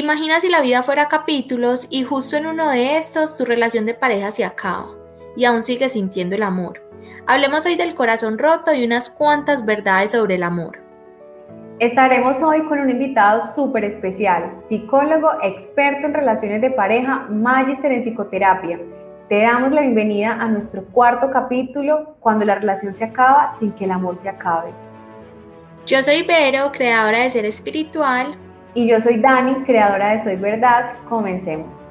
Imagina si la vida fuera capítulos y justo en uno de estos tu relación de pareja se acaba y aún sigues sintiendo el amor. Hablemos hoy del corazón roto y unas cuantas verdades sobre el amor. Estaremos hoy con un invitado súper especial, psicólogo experto en relaciones de pareja, magister en psicoterapia. Te damos la bienvenida a nuestro cuarto capítulo, cuando la relación se acaba sin que el amor se acabe. Yo soy Vero, creadora de Ser Espiritual. Y yo soy Dani, creadora de Soy Verdad. Comencemos.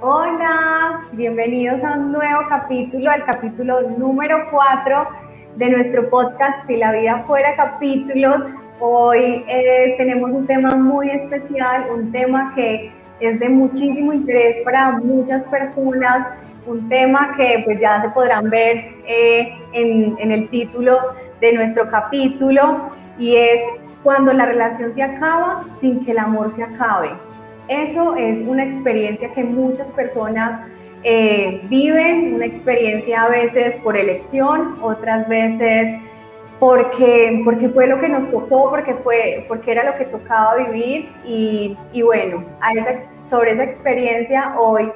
Hola, bienvenidos a un nuevo capítulo, al capítulo número 4 de nuestro podcast Si la vida fuera capítulos. Hoy eh, tenemos un tema muy especial, un tema que es de muchísimo interés para muchas personas, un tema que pues ya se podrán ver eh, en, en el título de nuestro capítulo y es cuando la relación se acaba sin que el amor se acabe. Eso es una experiencia que muchas personas eh, viven, una experiencia a veces por elección, otras veces porque, porque fue lo que nos tocó, porque, fue, porque era lo que tocaba vivir y, y bueno, a esa, sobre esa experiencia hoy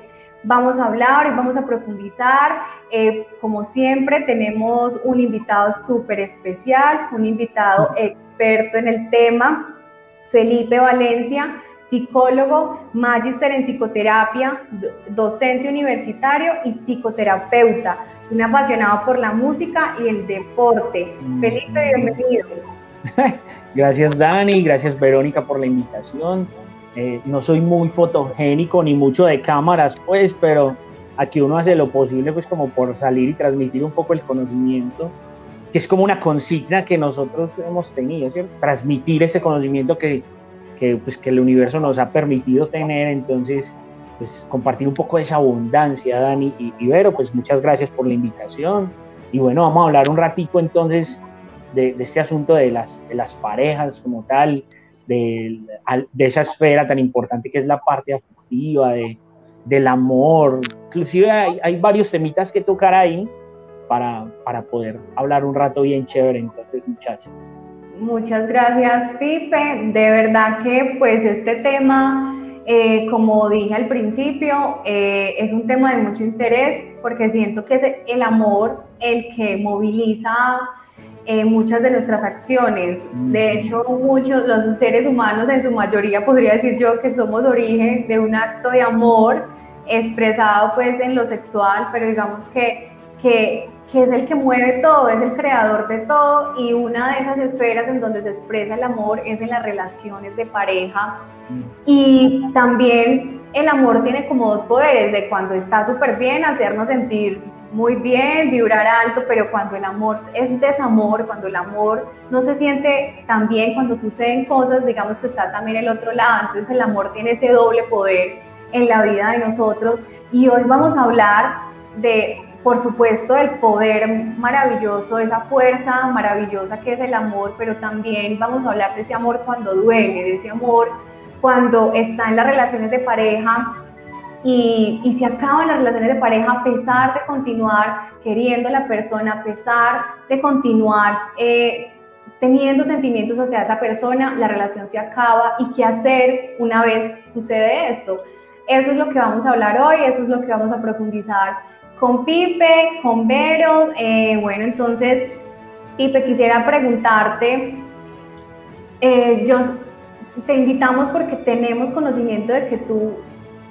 vamos a hablar, y vamos a profundizar. Eh, como siempre, tenemos un invitado súper especial, un invitado experto en el tema, Felipe Valencia, psicólogo, magíster en psicoterapia, docente universitario y psicoterapeuta, un apasionado por la música y el deporte. Mm. Felipe, bienvenido. Gracias Dani, gracias Verónica por la invitación. Eh, no soy muy fotogénico ni mucho de cámaras, pues, pero aquí uno hace lo posible, pues, como por salir y transmitir un poco el conocimiento, que es como una consigna que nosotros hemos tenido, ¿cierto? Transmitir ese conocimiento que, que, pues, que el universo nos ha permitido tener, entonces, pues, compartir un poco de esa abundancia, Dani y, Vero, pues, muchas gracias por la invitación. Y bueno, vamos a hablar un ratico entonces de, de este asunto de las, de las parejas como tal, de, esa esfera tan importante que es la parte afectiva, de, del amor. Inclusive hay, hay, varios temitas que tocar ahí para, para poder hablar un rato bien chévere entonces, muchachos. Muchas gracias, Pipe. De verdad que pues este tema, eh, como dije al principio, eh, es un tema de mucho interés porque siento que es el amor el que moviliza eh, muchas de nuestras acciones. De hecho, muchos, los seres humanos en su mayoría podría decir yo que somos origen de un acto de amor expresado pues en lo sexual, pero digamos que, que, que, es el que mueve todo, es el creador de todo y una de esas esferas en donde se expresa el amor es en las relaciones de pareja. Y también el amor tiene como dos poderes, de cuando está súper bien hacernos sentir muy bien, vibrar alto, pero cuando el amor es desamor, cuando el amor no se siente tan bien, cuando suceden cosas, digamos que está también el otro lado, entonces el amor tiene ese doble poder en la vida de nosotros. Y hoy vamos a hablar de, por supuesto, del poder maravilloso, esa fuerza maravillosa que es el amor, pero también vamos a hablar de ese amor cuando duele, de ese amor cuando está en las relaciones de pareja y, y se acaban las relaciones de pareja a pesar de continuar queriendo a la persona, a pesar de continuar eh, teniendo sentimientos hacia esa persona, la relación se acaba y qué hacer una vez sucede esto. Eso es lo que vamos a hablar hoy, eso es lo que vamos a profundizar con Pipe, con Vero. Eh, bueno, entonces, Pipe, quisiera preguntarte, eh, yo, te invitamos porque tenemos conocimiento de que tú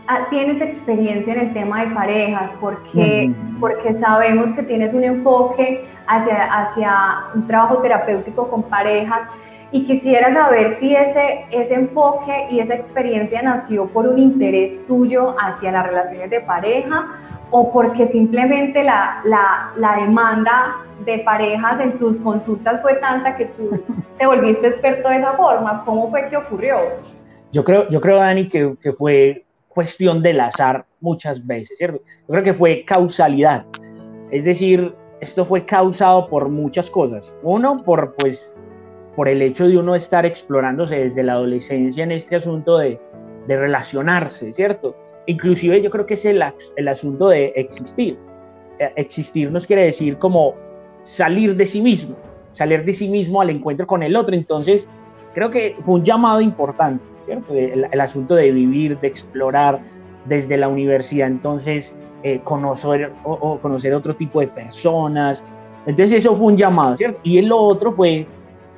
Ah, tienes experiencia en el tema de parejas, porque, porque sabemos que tienes un enfoque hacia, hacia un trabajo terapéutico con parejas y quisiera saber si ese, ese enfoque y esa experiencia nació por un interés tuyo hacia las relaciones de pareja o porque simplemente la, la, la demanda de parejas en tus consultas fue tanta que tú te volviste experto de esa forma. ¿Cómo fue que ocurrió? Yo creo, yo creo Dani, que, que fue cuestión del azar muchas veces, ¿cierto? Yo creo que fue causalidad. Es decir, esto fue causado por muchas cosas. Uno, por pues por el hecho de uno estar explorándose desde la adolescencia en este asunto de, de relacionarse, ¿cierto? Inclusive yo creo que es el, asunto de existir. Eh, existir nos quiere decir como salir de sí mismo, salir de sí mismo al encuentro con el otro. Entonces, creo que fue un llamado importante ¿cierto? El, asunto de vivir, de explorar desde la universidad, entonces eh, conocer, o, conocer otro tipo de personas. Entonces eso fue un llamado, ¿cierto? Y el otro fue,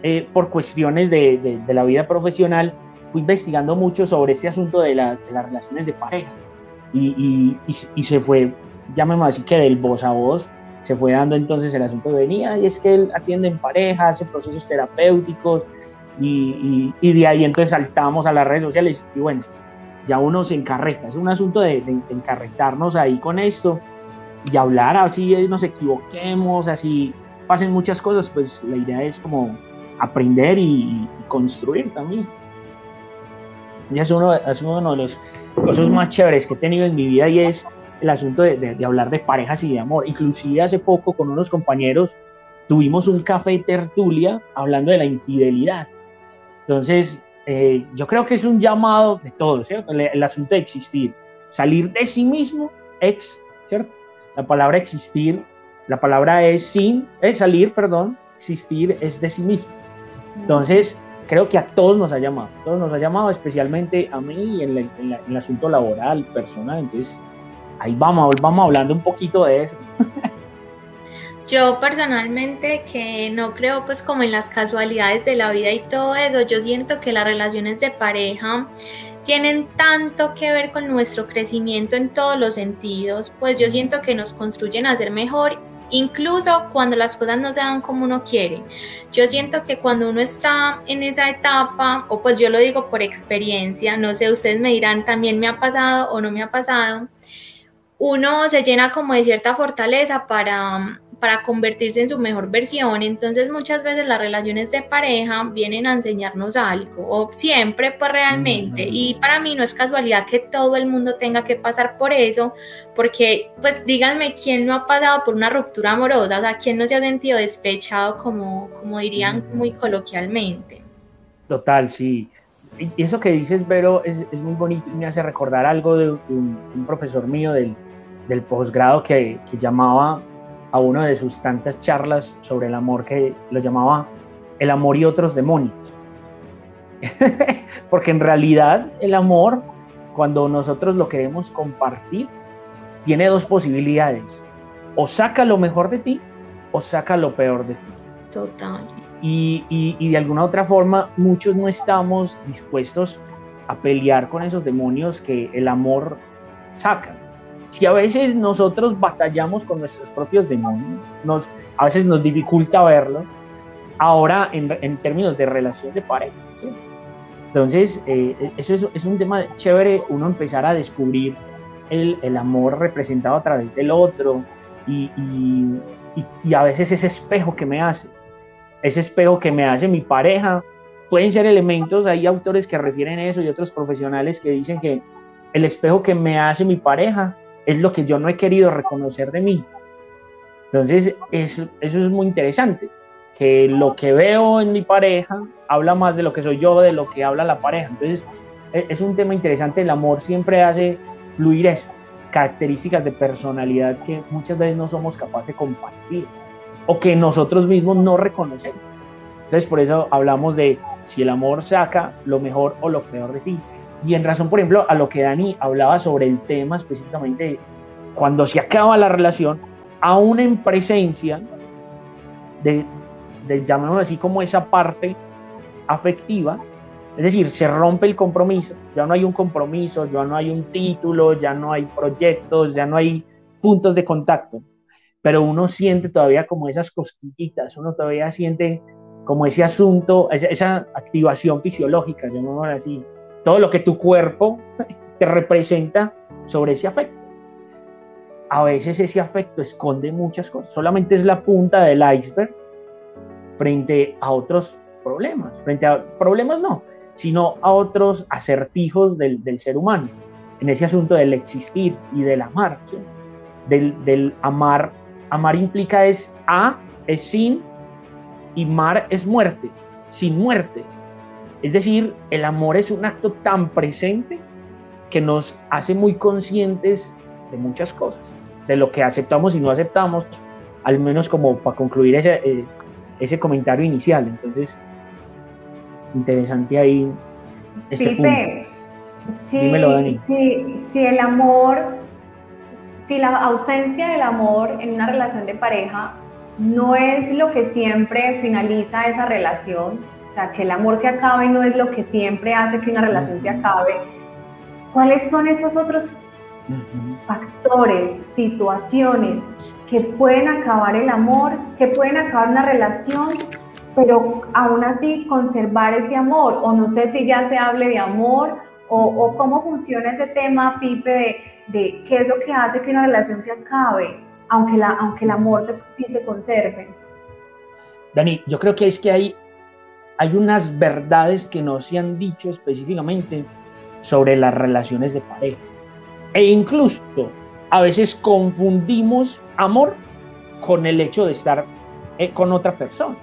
eh, por cuestiones de, la vida profesional, fui investigando mucho sobre este asunto de, la, de las relaciones de pareja. Y, y, y, se fue, llamémoslo así, que del voz a voz, se fue dando entonces el asunto de venía y es que él atiende en pareja, hace procesos terapéuticos y, y, de ahí entonces saltamos a las redes sociales y bueno, ya uno se encarreta, es un asunto de, de, encarretarnos ahí con esto y hablar así nos equivoquemos, así pasen muchas cosas, pues la idea es como aprender y, construir también. Es uno, es uno de los cosas más chéveres que he tenido en mi vida y es el asunto de, de, hablar de parejas y de amor. Inclusive hace poco con unos compañeros tuvimos un café tertulia hablando de la infidelidad. Entonces, eh, yo creo que es un llamado de todos, ¿cierto? El, asunto de existir, salir de sí mismo, ex, ¿cierto? La palabra existir, la palabra es sin, es salir, perdón, existir es de sí mismo. Entonces, creo que a todos nos ha llamado, todos nos ha llamado, especialmente a mí en, en el asunto laboral, personal. Entonces, ahí vamos, vamos hablando un poquito de eso. Yo personalmente que no creo pues como en las casualidades de la vida y todo eso, yo siento que las relaciones de pareja tienen tanto que ver con nuestro crecimiento en todos los sentidos, pues yo siento que nos construyen a ser mejor incluso cuando las cosas no se dan como uno quiere. Yo siento que cuando uno está en esa etapa, o pues yo lo digo por experiencia, no sé, ustedes me dirán, también me ha pasado o no me ha pasado, uno se llena como de cierta fortaleza para para convertirse en su mejor versión. Entonces muchas veces las relaciones de pareja vienen a enseñarnos algo, o siempre pues realmente. Y para mí no es casualidad que todo el mundo tenga que pasar por eso, porque pues díganme quién no ha pasado por una ruptura amorosa, o sea, quién no se ha sentido despechado como, como dirían muy coloquialmente. Total, sí. Y eso que dices, Vero, es, es muy bonito y me hace recordar algo de un, profesor mío del, del posgrado que, que llamaba a una de sus tantas charlas sobre el amor que lo llamaba El amor y otros demonios. Porque en realidad el amor, cuando nosotros lo queremos compartir, tiene dos posibilidades. O saca lo mejor de ti o saca lo peor de ti. Total. Y, y de alguna otra forma, muchos no estamos dispuestos a pelear con esos demonios que el amor saca si a veces nosotros batallamos con nuestros propios demonios, nos, a veces nos dificulta verlo, ahora en, en términos de relación de pareja. Entonces, eh, eso es, es, un tema chévere, uno empezar a descubrir el, el amor representado a través del otro y, y, y, a veces ese espejo que me hace, ese espejo que me hace mi pareja, pueden ser elementos, hay autores que refieren eso y otros profesionales que dicen que el espejo que me hace mi pareja es lo que yo no he querido reconocer de mí. Entonces, eso, eso es muy interesante, que lo que veo en mi pareja habla más de lo que soy yo, de lo que habla la pareja. Entonces, e, es un tema interesante, el amor siempre hace fluir eso, características de personalidad que muchas veces no somos capaces de compartir o que nosotros mismos no reconocemos. Entonces, por eso hablamos de si el amor saca lo mejor o lo peor de ti. Y en razón, por ejemplo, a lo que Dani hablaba sobre el tema específicamente, cuando se acaba la relación, aún en presencia de, de llamémoslo así, como esa parte afectiva, es decir, se rompe el compromiso, ya no hay un compromiso, ya no hay un título, ya no hay proyectos, ya no hay puntos de contacto, pero uno siente todavía como esas cosquillitas, uno todavía siente como ese asunto, esa, esa activación fisiológica, llamémoslo así, todo lo que tu cuerpo te representa sobre ese afecto. A veces ese afecto esconde muchas cosas, solamente es la punta del iceberg frente a otros problemas, frente a problemas no, sino a otros acertijos del, ser humano, en ese asunto del existir y del amar. Del, del amar, amar implica es a, es sin, y mar es muerte, sin muerte. Es decir, el amor es un acto tan presente que nos hace muy conscientes de muchas cosas, de lo que aceptamos y no aceptamos, al menos como para concluir ese, eh, ese comentario inicial. Entonces, interesante ahí Pipe, Si, si el amor, si la ausencia del amor en una relación de pareja no es lo que siempre finaliza esa relación, o sea, que el amor se acabe no es lo que siempre hace que una relación se acabe, ¿cuáles son esos otros factores, situaciones que pueden acabar el amor, que pueden acabar una relación, pero aún así conservar ese amor? O no sé si ya se hable de amor o, cómo funciona ese tema, Pipe, de, de qué es lo que hace que una relación se acabe aunque, la, aunque el amor sí se conserve. Dani, yo creo que es que hay, hay unas verdades que no se han dicho específicamente sobre las relaciones de pareja. E incluso a veces confundimos amor con el hecho de estar eh, con otra persona.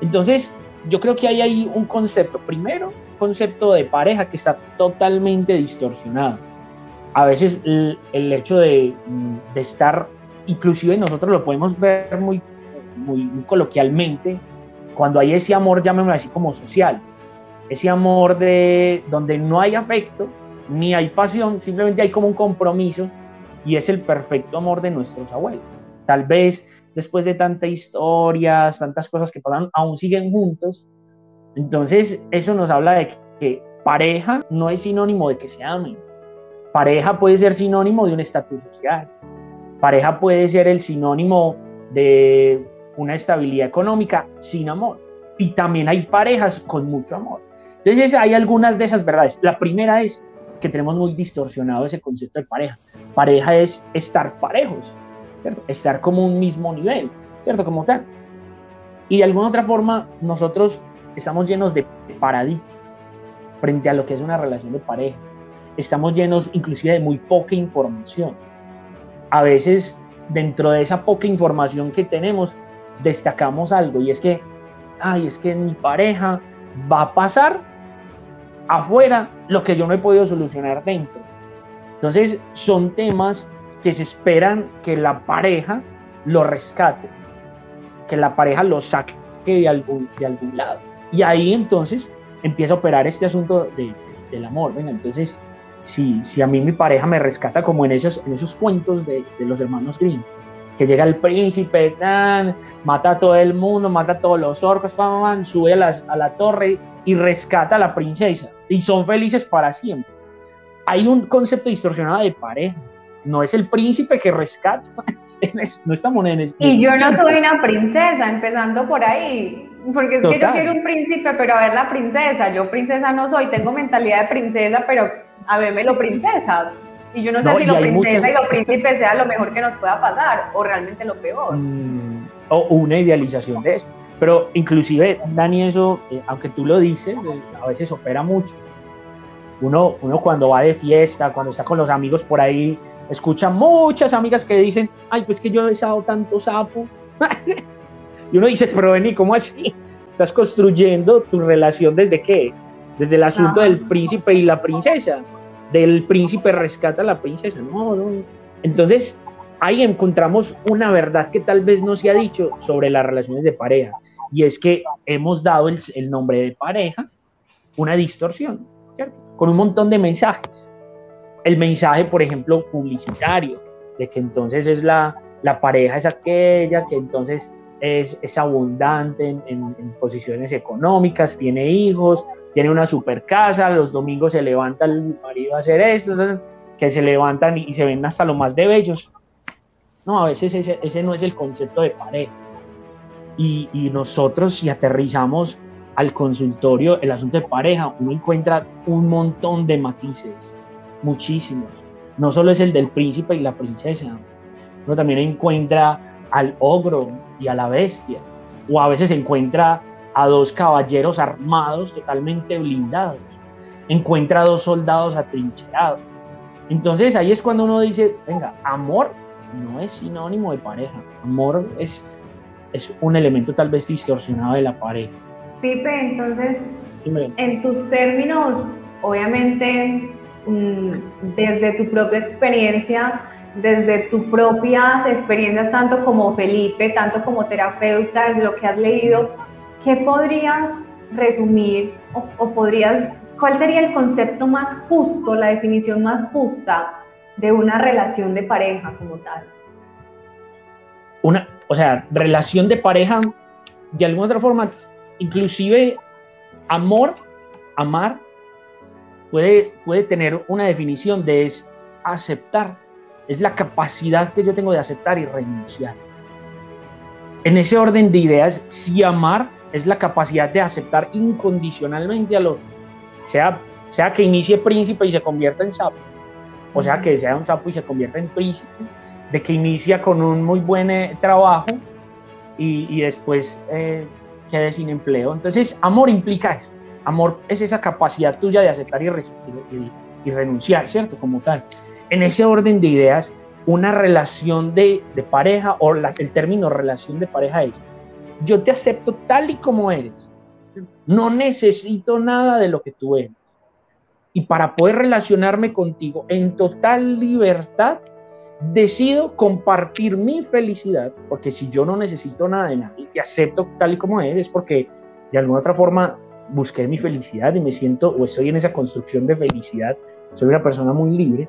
Entonces, yo creo que hay ahí un concepto, primero, concepto de pareja que está totalmente distorsionado. A veces el, hecho de, de, estar inclusive nosotros lo podemos ver muy, muy, coloquialmente, cuando hay ese amor, llamémoslo así como social, ese amor de donde no hay afecto, ni hay pasión, simplemente hay como un compromiso y es el perfecto amor de nuestros abuelos. Tal vez después de tantas historias, tantas cosas que pasan, aún siguen juntos. Entonces, eso nos habla de que pareja no es sinónimo de que se amen. Pareja puede ser sinónimo de un estatus social. Pareja puede ser el sinónimo de una estabilidad económica sin amor. Y también hay parejas con mucho amor. Entonces hay algunas de esas verdades. La primera es que tenemos muy distorsionado ese concepto de pareja. Pareja es estar parejos. Estar como un mismo nivel, ¿cierto? Como tal. Y de alguna otra forma nosotros estamos llenos de paradigmas frente a lo que es una relación de pareja. Estamos llenos inclusive de muy poca información a veces dentro de esa poca información que tenemos, destacamos algo y es que, ay, es que mi pareja va a pasar afuera lo que yo no he podido solucionar dentro. Entonces son temas que se esperan que la pareja lo rescate, que la pareja lo saque de algún, de algún lado. Y ahí entonces empieza a operar este asunto de, del amor. Venga, entonces si, si a mí mi pareja me rescata como en esos, en esos cuentos de, de los hermanos Grimm, que llega el príncipe, mata a todo el mundo, mata a todos los orcos, sube a, a la torre y rescata a la princesa. Y son felices para siempre. Hay un concepto distorsionado de pareja. No es el príncipe que rescata. no estamos en Y yo no soy una princesa, empezando por ahí. Porque es que yo quiero un príncipe, pero a ver la princesa. Yo princesa no soy, tengo mentalidad de princesa, pero a lo princesa. Y yo no sé si lo princesa y lo príncipe sea lo mejor que nos pueda pasar o realmente lo peor. Mm, o una idealización de eso. Pero inclusive, Dani, eso, eh, aunque tú lo dices, eh, a veces opera mucho. Uno, uno cuando va de fiesta, cuando está con los amigos por ahí, escucha muchas amigas que dicen, ay, pues que yo he besado tanto sapo. y uno dice, pero Vení, ¿cómo así? Estás construyendo tu relación desde qué? desde el asunto del príncipe y la princesa, del príncipe rescata a la princesa, no, no. Entonces, ahí encontramos una verdad que tal vez no se ha dicho sobre las relaciones de pareja, y es que hemos dado el, nombre de pareja una distorsión, con un montón de mensajes. El mensaje, por ejemplo, publicitario, de que entonces es la, la pareja es aquella que entonces es, es abundante en, posiciones económicas, tiene hijos, tiene una super casa, los domingos se levanta el marido a hacer esto, que se levantan y, se ven hasta lo más de bellos. No, a veces ese, ese no es el concepto de pareja. Y, y, nosotros si aterrizamos al consultorio el asunto de pareja, uno encuentra un montón de matices, muchísimos. No solo es el del príncipe y la princesa, uno también encuentra al ogro y a la bestia, o a veces encuentra a dos caballeros armados totalmente blindados, encuentra a dos soldados atrincherados. Entonces ahí es cuando uno dice, venga, amor no es sinónimo de pareja, amor es, es un elemento tal vez distorsionado de la pareja. Pipe, entonces, en tus términos, obviamente, mm, desde tu propia experiencia, desde tus propias experiencias, tanto como Felipe, tanto como terapeuta, desde lo que has leído, ¿qué podrías resumir o, podrías ¿cuál sería el concepto más justo, la definición más justa de una relación de pareja como tal? Una, o sea, relación de pareja, de alguna otra forma, inclusive amor, amar, puede, puede tener una definición de es aceptar, es la capacidad que yo tengo de aceptar y renunciar. En ese orden de ideas, si amar es la capacidad de aceptar incondicionalmente al otro, sea, sea que inicie príncipe y se convierta en sapo, o sea que sea un sapo y se convierta en príncipe, de que inicia con un muy buen eh, trabajo y, y después eh, quede sin empleo. Entonces, amor implica eso. Amor es esa capacidad tuya de aceptar y, y, renunciar, ¿cierto? Como tal. En ese orden de ideas, una relación de, de pareja, o el término relación de pareja es, yo te acepto tal y como eres. No necesito nada de lo que tú eres. Y para poder relacionarme contigo en total libertad, decido compartir mi felicidad, porque si yo no necesito nada de nadie, te acepto tal y como eres, porque de alguna otra forma busqué mi felicidad y me siento o estoy en esa construcción de felicidad, soy una persona muy libre,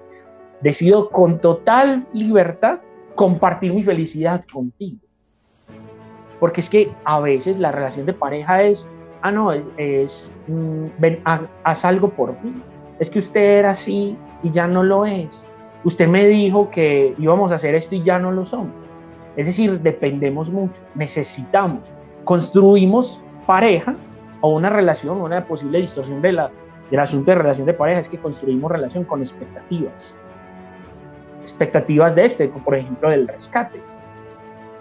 decido con total libertad compartir mi felicidad contigo. Porque es que a veces la relación de pareja es, ah, no, es, mm, ven, haz algo por mí. Es que usted era así y ya no lo es. Usted me dijo que íbamos a hacer esto y ya no lo somos. Es decir, dependemos mucho, necesitamos, construimos pareja o una relación, una posible distorsión de la, del asunto de relación de pareja es que construimos relación con expectativas. Expectativas de este, por ejemplo, del rescate.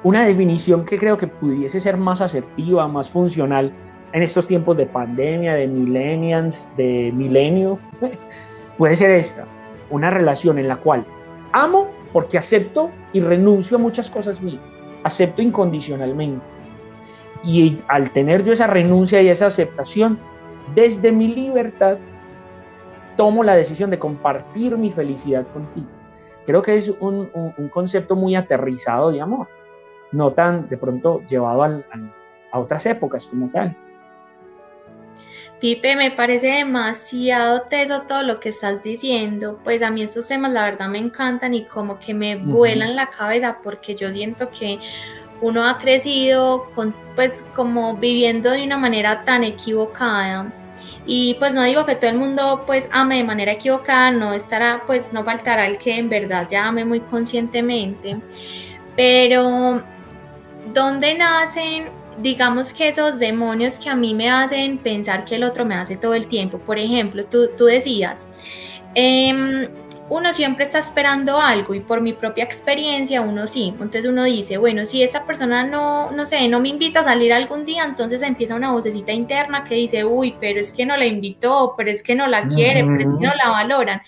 Una definición que creo que pudiese ser más asertiva, más funcional en estos tiempos de pandemia, de millennials, de milenio, puede ser esta. Una relación en la cual amo porque acepto y renuncio a muchas cosas mías. Acepto incondicionalmente y al tener yo esa renuncia y esa aceptación, desde mi libertad, tomo la decisión de compartir mi felicidad contigo. Creo que es un, concepto muy aterrizado de amor, no tan de pronto llevado a otras épocas como tal. Pipe, me parece demasiado teso todo lo que estás diciendo. Pues a mí estos temas la verdad me encantan y como que me vuelan la cabeza porque yo siento que uno ha crecido con, pues como viviendo de una manera tan equivocada. Y pues no digo que todo el mundo pues ame de manera equivocada, no estará, pues no faltará el que en verdad ya ame muy conscientemente. Pero, ¿dónde nacen, digamos que esos demonios que a mí me hacen pensar que el otro me hace todo el tiempo? Por ejemplo, tú, tú decías, eh, uno siempre está esperando algo y por mi propia experiencia uno sí. Entonces uno dice, bueno, si esa persona no, no sé, no me invita a salir algún día, entonces empieza una vocecita interna que dice, uy, pero es que no la invitó, pero es que no la quiere, pero es que no la valoran.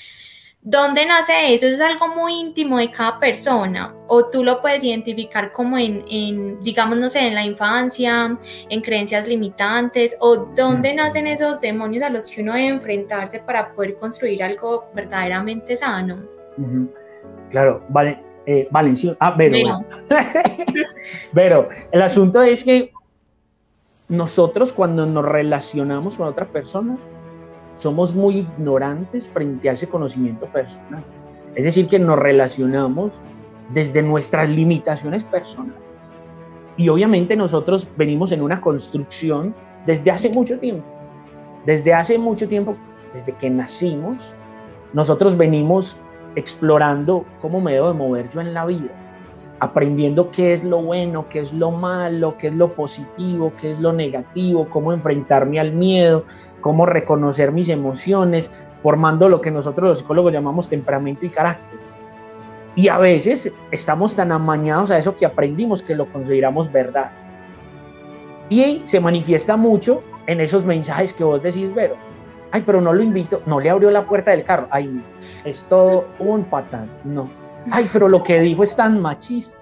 ¿Dónde nace eso? Eso es algo muy íntimo de cada persona. O tú lo puedes identificar como en, digamos, no sé, en la infancia, en creencias limitantes, o dónde nacen esos demonios a los que uno debe enfrentarse para poder construir algo verdaderamente sano. Claro, vale. Eh, Valencia. Ah, pero. pero el asunto es que nosotros cuando nos relacionamos con otras personas, somos muy ignorantes frente a ese conocimiento personal. Es decir, que nos relacionamos desde nuestras limitaciones personales. Y obviamente nosotros venimos en una construcción desde hace mucho tiempo. Desde hace mucho tiempo, desde que nacimos, nosotros venimos explorando cómo me debo de mover yo en la vida, aprendiendo qué es lo bueno, qué es lo malo, qué es lo positivo, qué es lo negativo, cómo enfrentarme al miedo, cómo reconocer mis emociones, formando lo que nosotros los psicólogos llamamos temperamento y carácter. Y a veces estamos tan amañados a eso que aprendimos que lo consideramos verdad. Y se manifiesta mucho en esos mensajes que vos decís, Vero. Ay, pero no lo invito, no le abrió la puerta del carro. Ay, es todo un patán. No. Ay, pero lo que dijo es tan machista.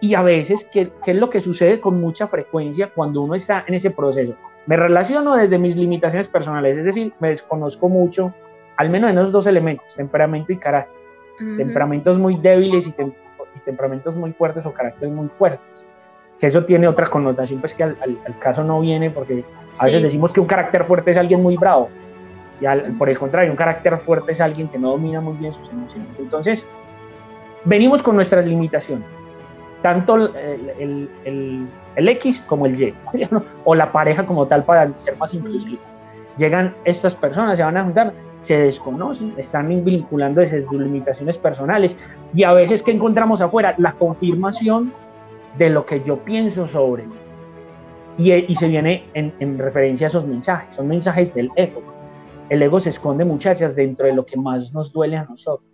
Y a veces, ¿qué, ¿qué, es lo que sucede con mucha frecuencia cuando uno está en ese proceso? Me relaciono desde mis limitaciones personales, es decir, me desconozco mucho, al menos en esos dos elementos, temperamento y carácter. Temperamentos muy débiles y, temperamentos muy fuertes o caracteres muy fuertes. Que eso tiene otra connotación, pues que al, caso no viene, porque a veces decimos que un carácter fuerte es alguien muy bravo. Y por el contrario, un carácter fuerte es alguien que no domina muy bien sus emociones. Entonces, venimos con nuestras limitaciones, tanto el, el, X como el Y, o la pareja como tal para ser más inclusivo. Llegan estas personas, se van a juntar, se desconocen, están vinculando esas limitaciones personales y a veces que encontramos afuera la confirmación de lo que yo pienso sobre y, y se viene en, en, referencia a esos mensajes, son mensajes del ego. El ego se esconde, muchachas, dentro de lo que más nos duele a nosotros.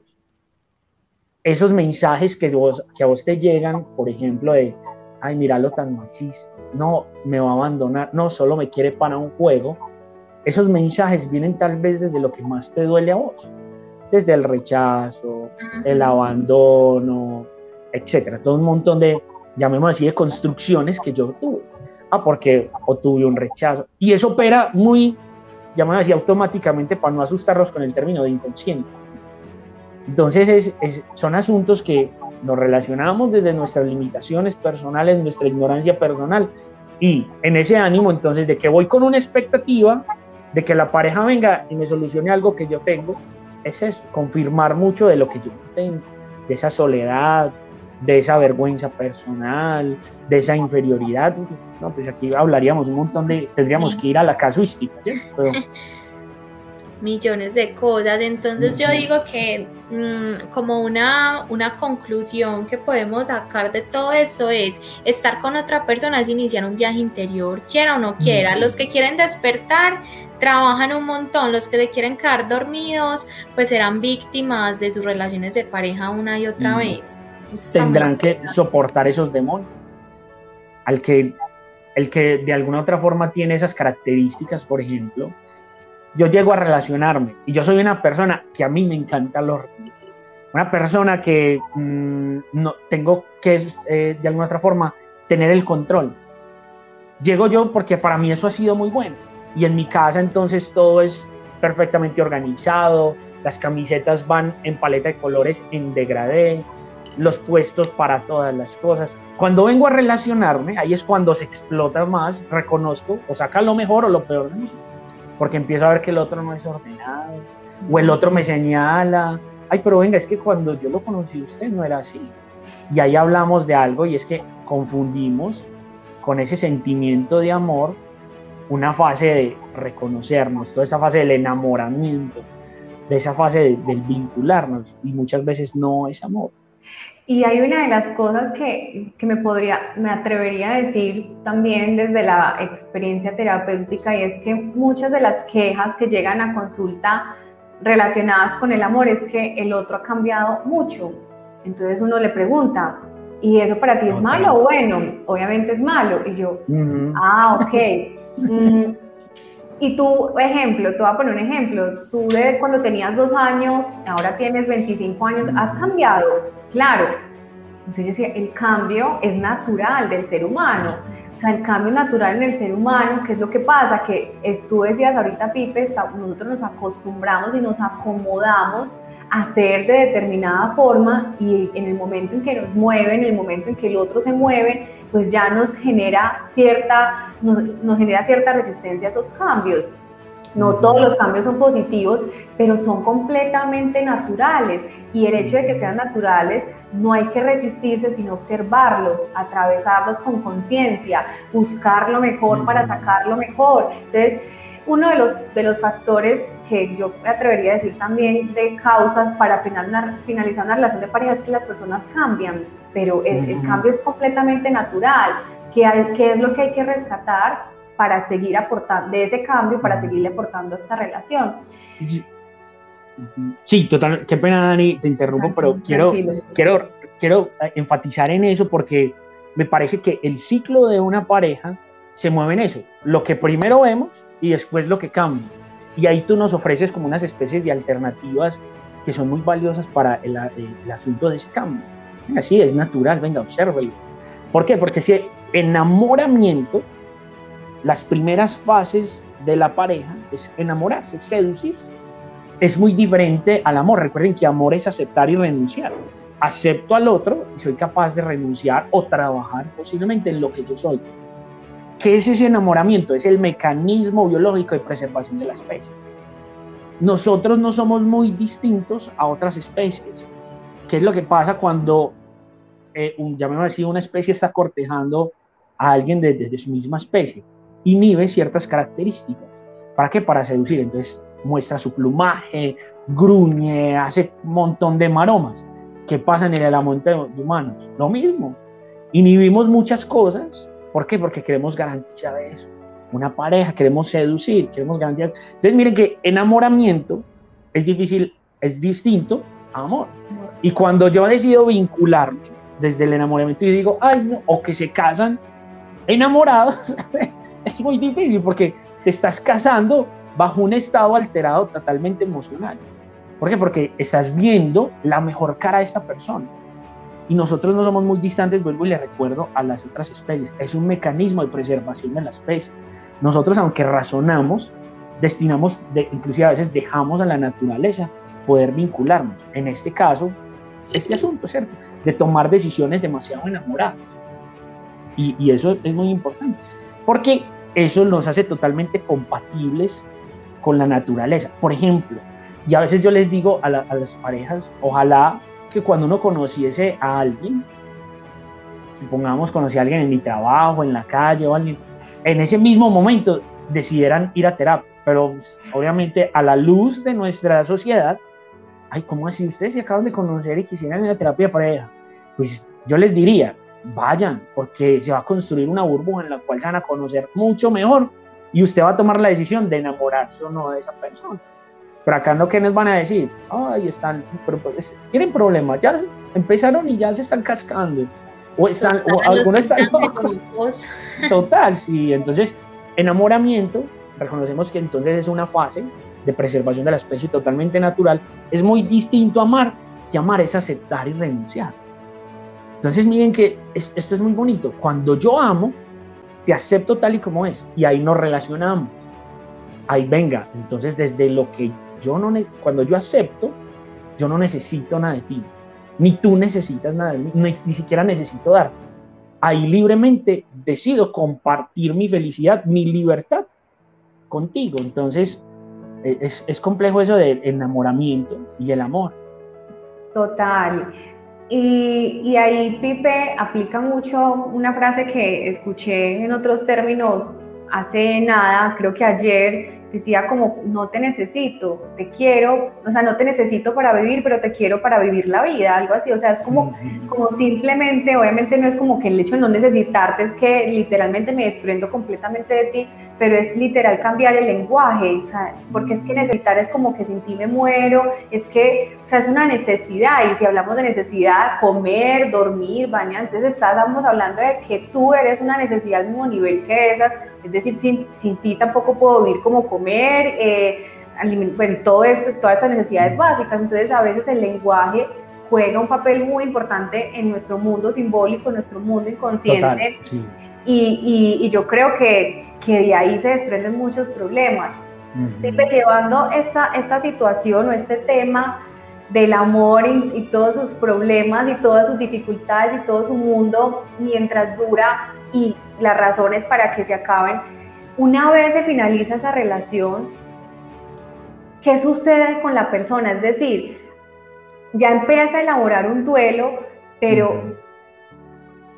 Esos mensajes que, vos, que a vos te llegan, por ejemplo, de, ay, míralo tan machista, no, me va a abandonar, no, solo me quiere para un juego, esos mensajes vienen tal vez desde lo que más te duele a vos, desde el rechazo, el abandono, etcétera, todo un montón de, llamémoslo así, de construcciones que yo tuve. Ah, porque o tuve un rechazo. Y eso opera muy, llamémoslo así, automáticamente para no asustarlos con el término de inconsciente. Entonces es, son asuntos que nos relacionamos desde nuestras limitaciones personales, nuestra ignorancia personal. Y en ese ánimo entonces de que voy con una expectativa de que la pareja venga y me solucione algo que yo tengo, es eso, confirmar mucho de lo que yo tengo, de esa soledad, de esa vergüenza personal, de esa inferioridad. No, pues aquí hablaríamos un montón de, tendríamos que ir a la casuística, Millones de cosas. Entonces yo digo que mm, como una, una conclusión que podemos sacar de todo eso es estar con otra persona es iniciar un viaje interior, quiera o no quiera. Los que quieren despertar trabajan un montón, los que se quieren quedar dormidos, pues serán víctimas de sus relaciones de pareja una y otra vez. Tendrán que soportar esos demonios. Al que, el que de alguna otra forma tiene esas características, por ejemplo, yo llego a relacionarme y yo soy una persona que a mí me encanta los una persona que mm, no tengo que eh, de alguna otra forma tener el control. Llego yo porque para mí eso ha sido muy bueno y en mi casa entonces todo es perfectamente organizado, las camisetas van en paleta de colores en degradé, los puestos para todas las cosas. Cuando vengo a relacionarme, ahí es cuando se explota más, reconozco o saca lo mejor o lo peor de mí, porque empiezo a ver que el otro no es ordenado, o el otro me señala, ay, pero venga, es que cuando yo lo conocí usted no era así. Y ahí hablamos de algo y es que confundimos con ese sentimiento de amor una fase de reconocernos, toda esa fase del enamoramiento, de esa fase del vincularnos, y muchas veces no es amor. Y hay una de las cosas que, que, me podría, me atrevería a decir también desde la experiencia terapéutica y es que muchas de las quejas que llegan a consulta relacionadas con el amor es que el otro ha cambiado mucho. Entonces uno le pregunta, ¿y eso para ti es malo o bueno? Obviamente es malo. Y yo, ah, ok. Mm, y tú, ejemplo, te voy a poner un ejemplo, tú de cuando tenías dos años, ahora tienes 25 años, has cambiado, claro. Entonces decía, el cambio es natural del ser humano. O sea, el cambio natural en el ser humano, ¿qué es lo que pasa? Que eh, tú decías ahorita, Pipe, nosotros nos acostumbramos y nos acomodamos a ser de determinada forma y en el momento en que nos mueven, en el momento en que el otro se mueve, pues ya nos genera cierta, nos, genera cierta resistencia a esos cambios. No todos los cambios son positivos, pero son completamente naturales. Y el hecho de que sean naturales, no hay que resistirse, sino observarlos, atravesarlos con conciencia, buscar lo mejor para sacar lo mejor. Entonces, uno de los, de los factores que yo me atrevería a decir también de causas para finalizar una relación de pareja es que las personas cambian, pero es, el cambio es completamente natural. ¿Qué, ¿Qué es lo que hay que rescatar para seguir aportando, de ese cambio, para seguirle aportando a esta relación? Sí, total, qué pena Dani, te interrumpo, pero quiero, quiero, quiero enfatizar en eso porque me parece que el ciclo de una pareja se mueve en eso. Lo que primero vemos y después lo que cambia. Y ahí tú nos ofreces como unas especies de alternativas que son muy valiosas para el, asunto de ese cambio. Así es natural, venga, obsérvelo. ¿Por qué? Porque si enamoramiento, las primeras fases de la pareja es enamorarse, seducirse. Es muy diferente al amor. Recuerden que amor es aceptar y renunciar. Acepto al otro y soy capaz de renunciar o trabajar posiblemente en lo que yo soy. ¿Qué es ese enamoramiento? Es el mecanismo biológico de preservación de la especie. nosotros no somos muy distintos a otras especies. ¿Qué es lo que pasa cuando, eh, un, así, una especie está cortejando a alguien desde de, su misma especie? Inhibe ciertas características. ¿Para qué? Para seducir. Entonces muestra su plumaje, gruñe, hace un montón de maromas. ¿Qué pasa en el enamoramiento de humanos? Lo mismo. Inhibimos muchas cosas. ¿Por qué? Porque queremos garantizar eso una pareja, queremos seducir, queremos garantizar. Entonces miren que enamoramiento es difícil, es distinto a amor. Y cuando yo decido vincularme desde el enamoramiento y digo, ay, no, o que se casan enamorados, es muy difícil porque te estás casando bajo un estado alterado totalmente emocional. ¿Por qué? Porque estás viendo la mejor cara de esta persona. Y nosotros no somos muy distantes, vuelvo y le recuerdo a las otras especies. Es un mecanismo de preservación de la especie. Nosotros, aunque razonamos, destinamos, de, inclusive a veces dejamos a la naturaleza poder vincularnos. En este caso, este asunto, ¿cierto? De tomar decisiones demasiado enamoradas. Y, y eso es muy importante, porque eso nos hace totalmente compatibles con la naturaleza. Por ejemplo, y a veces yo les digo a, a las parejas, ojalá que cuando uno conociese a alguien, supongamos conocí a alguien en mi trabajo, en la calle o alguien, en ese mismo momento decidieran ir a terapia. Pero obviamente a la luz de nuestra sociedad, ay, ¿cómo así ustedes se acaban de conocer y quisieran ir a terapia pareja? Pues yo les diría, vayan, porque se va a construir una burbuja en la cual se van a conocer mucho mejor y usted va a tomar la decisión de enamorarse o no de esa persona. Pero acá no que nos van a decir, ay, están, pero pues, tienen problemas, ya empezaron y ya se están cascando o, están, o algunos están... Total, sí. Entonces, enamoramiento, reconocemos que entonces es una fase de preservación de la especie totalmente natural. Es muy distinto a amar, que amar es aceptar y renunciar. Entonces, miren que esto es muy bonito. Cuando yo amo, te acepto tal y como es. Y ahí nos relacionamos. Ahí venga. Entonces, desde lo que yo no, cuando yo acepto, yo no necesito nada de ti ni tú necesitas nada, ni, ni siquiera necesito dar. Ahí libremente decido compartir mi felicidad, mi libertad contigo. Entonces, e, es, es complejo eso del enamoramiento y el amor. Total. Y, y, ahí Pipe aplica mucho una frase que escuché en otros términos hace nada, creo que ayer, decía como, no te necesito, te quiero, o sea, no te necesito para vivir, pero te quiero para vivir la vida, algo así, o sea, es como, como simplemente, obviamente no es como que el hecho de no necesitarte es que literalmente me desprendo completamente de ti, pero es literal cambiar el lenguaje, o sea, porque es que necesitar es como que sin ti me muero, es que, o sea, es una necesidad, y si hablamos de necesidad, comer, dormir, bañar, entonces estamos hablando de que tú eres una necesidad al mismo nivel que esas, es decir, sin, sin ti tampoco puedo vivir como comer, eh, bueno, todo esto, todas estas necesidades básicas. Entonces, a veces el lenguaje juega un papel muy importante en nuestro mundo simbólico, en nuestro mundo inconsciente. y, y, yo creo que, que, de ahí se desprenden muchos problemas. llevando esta, esta situación o este tema del amor y, y, todos sus problemas y todas sus dificultades y todo su mundo mientras dura y las razones para que se acaben. Una vez se finaliza esa relación, ¿qué sucede con la persona? Es decir, ya empieza a elaborar un duelo, pero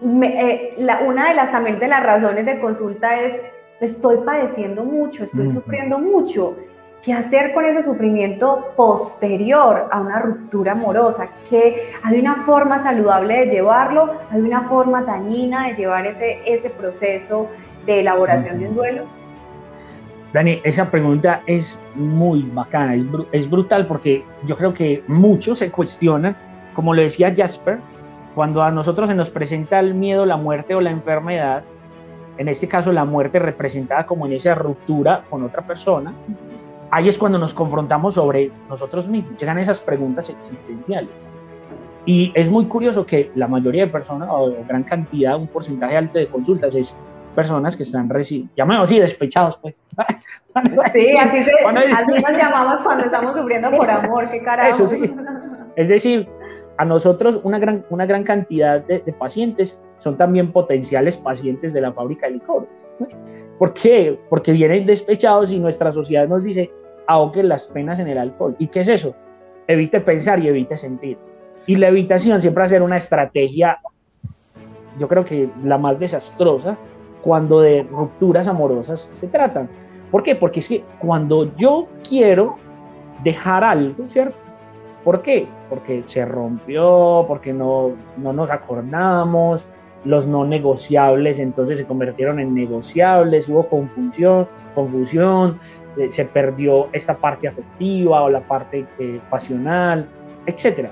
eh, una de las también de las razones de consulta es, estoy padeciendo mucho, estoy sufriendo mucho. ¿Qué hacer con ese sufrimiento posterior a una ruptura amorosa? ¿Qué, ¿Hay una forma saludable de llevarlo? ¿Hay una forma dañina de llevar ese, ese proceso de elaboración de un duelo? Dani, esa pregunta es muy bacana, es, es brutal porque yo creo que muchos se cuestionan, como lo decía Jasper, cuando a nosotros se nos presenta el miedo, la muerte o la enfermedad, en este caso la muerte representada como en esa ruptura con otra persona, ahí es cuando nos confrontamos sobre nosotros mismos, llegan esas preguntas existenciales. Y es muy curioso que la mayoría de personas, o gran cantidad, un porcentaje alto de consultas, es personas que están recién, llamamos así, despechados, pues. Sí, así, nos llamamos cuando estamos sufriendo por amor, qué carajo. Eso sí. Es decir, a nosotros una gran, una gran cantidad de, de pacientes son también potenciales pacientes de la fábrica de licores. ¿Por qué? Porque vienen despechados y nuestra sociedad nos dice, ahogue las penas en el alcohol. ¿Y qué es eso? Evite pensar y evite sentir. Y la evitación siempre va a ser una estrategia, yo creo que la más desastrosa, cuando de rupturas amorosas se tratan. ¿Por qué? Porque es que cuando yo quiero dejar algo, ¿cierto? ¿Por qué? Porque se rompió, porque no, no nos acordamos, los no negociables entonces se convirtieron en negociables, hubo confusión, confusión eh, se perdió esta parte afectiva o la parte eh, pasional, etc.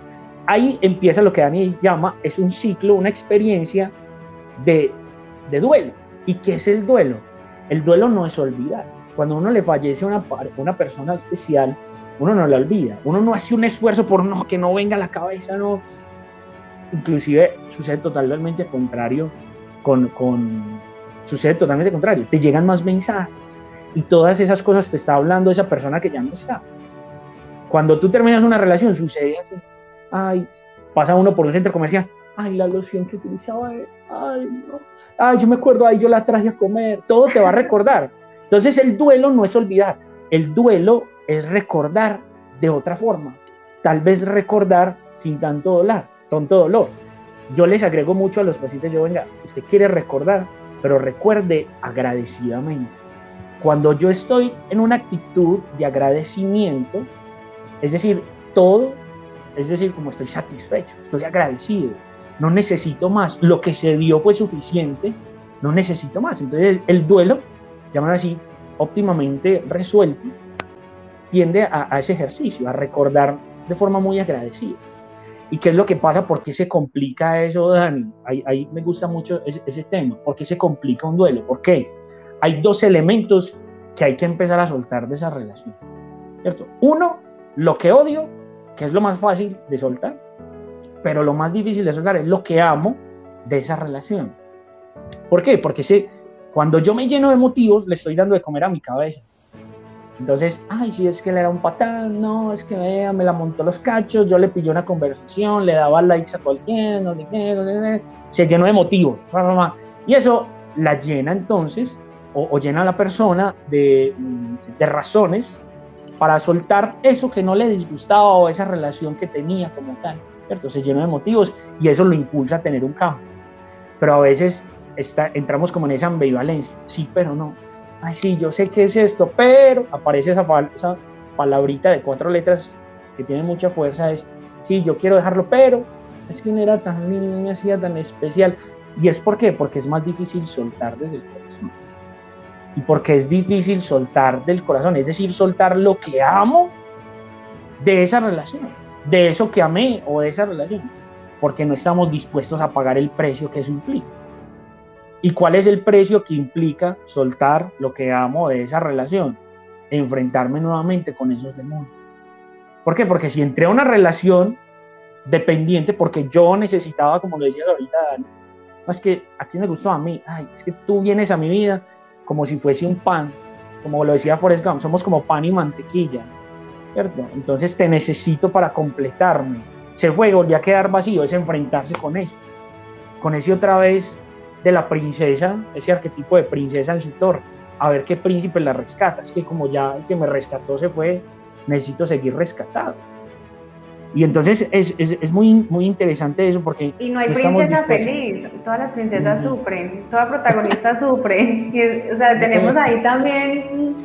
Ahí empieza lo que Dani llama, es un ciclo, una experiencia de, de duelo. ¿Y qué es el duelo? El duelo no es olvidar. Cuando uno le fallece a una, una persona especial, uno no la olvida, uno no hace un esfuerzo por no, que no venga a la cabeza, no, inclusive sucede totalmente contrario con, con, sucede totalmente contrario. Te llegan más mensajes y todas esas cosas te está hablando esa persona que ya no está. Cuando tú terminas una relación, sucede así. Ay, pasa uno por un centro comercial. Ay, la loción que utilizaba Ay, no. Ay, yo me acuerdo, ay, yo la traje a comer. Todo te va a recordar. Entonces, el duelo no es olvidar. El duelo es recordar de otra forma. Tal vez recordar sin tanto dolor tonto dolor. Yo les agrego mucho a los pacientes, yo venga, usted quiere recordar, pero recuerde agradecidamente. Cuando yo estoy en una actitud de agradecimiento, es decir, todo, es decir, como estoy satisfecho, estoy agradecido, no necesito más, lo que se dio fue suficiente, no necesito más. Entonces el duelo, llaman así, óptimamente resuelto, tiende a, a ese ejercicio, a recordar de forma muy agradecida. ¿Y qué es lo que pasa? ¿Por qué se complica eso, Dani? Ahí, me gusta mucho ese, tema. ¿Por qué se complica un duelo? ¿Por qué? Hay dos elementos que hay que empezar a soltar de esa relación. ¿Cierto? Uno, lo que odio, que es lo más fácil de soltar, pero lo más difícil de soltar es lo que amo de esa relación. ¿Por qué? Porque sé, cuando yo me lleno de motivos, le estoy dando de comer a mi cabeza. Entonces, ay, si es que él era un patán, no, es que vea, me la montó los cachos, yo le pillé una conversación, le daba likes a cualquiera, no, no, se llenó de motivos. Y eso la llena entonces, o, llena a la persona de, de, razones para soltar eso que no le disgustaba o esa relación que tenía como tal, ¿cierto? Se llenó de motivos y eso lo impulsa a tener un cambio. Pero a veces está, entramos como en esa ambivalencia, sí, pero no ay, sí, yo sé qué es esto, pero aparece esa, falsa palabrita de cuatro letras que tiene mucha fuerza, es, sí, yo quiero dejarlo, pero es que no era tan lindo, me hacía tan especial. ¿Y es por qué? Porque es más difícil soltar desde el corazón. Y porque es difícil soltar del corazón, es decir, soltar lo que amo de esa relación, de eso que amé o de esa relación, porque no estamos dispuestos a pagar el precio que eso implica. ¿Y cuál es el precio que implica soltar lo que amo de esa relación? Enfrentarme nuevamente con esos demonios. ¿Por qué? Porque si entré a una relación dependiente, porque yo necesitaba, como lo decías ahorita, Dani, es que a quién me gustó a mí, ay, es que tú vienes a mi vida como si fuese un pan, como lo decía Forrest Gump, somos como pan y mantequilla, ¿cierto? Entonces te necesito para completarme. Se fue, volvió a quedar vacío, es enfrentarse con eso, con ese otra vez de la princesa, ese arquetipo de princesa en su torre, a ver qué príncipe la rescata. Es que como ya el que me rescató se fue, necesito seguir rescatado. Y entonces es, es, es muy, muy interesante eso porque... Y no hay princesa feliz, todas las princesas sufren, toda protagonista sufre. o sea, tenemos ahí también...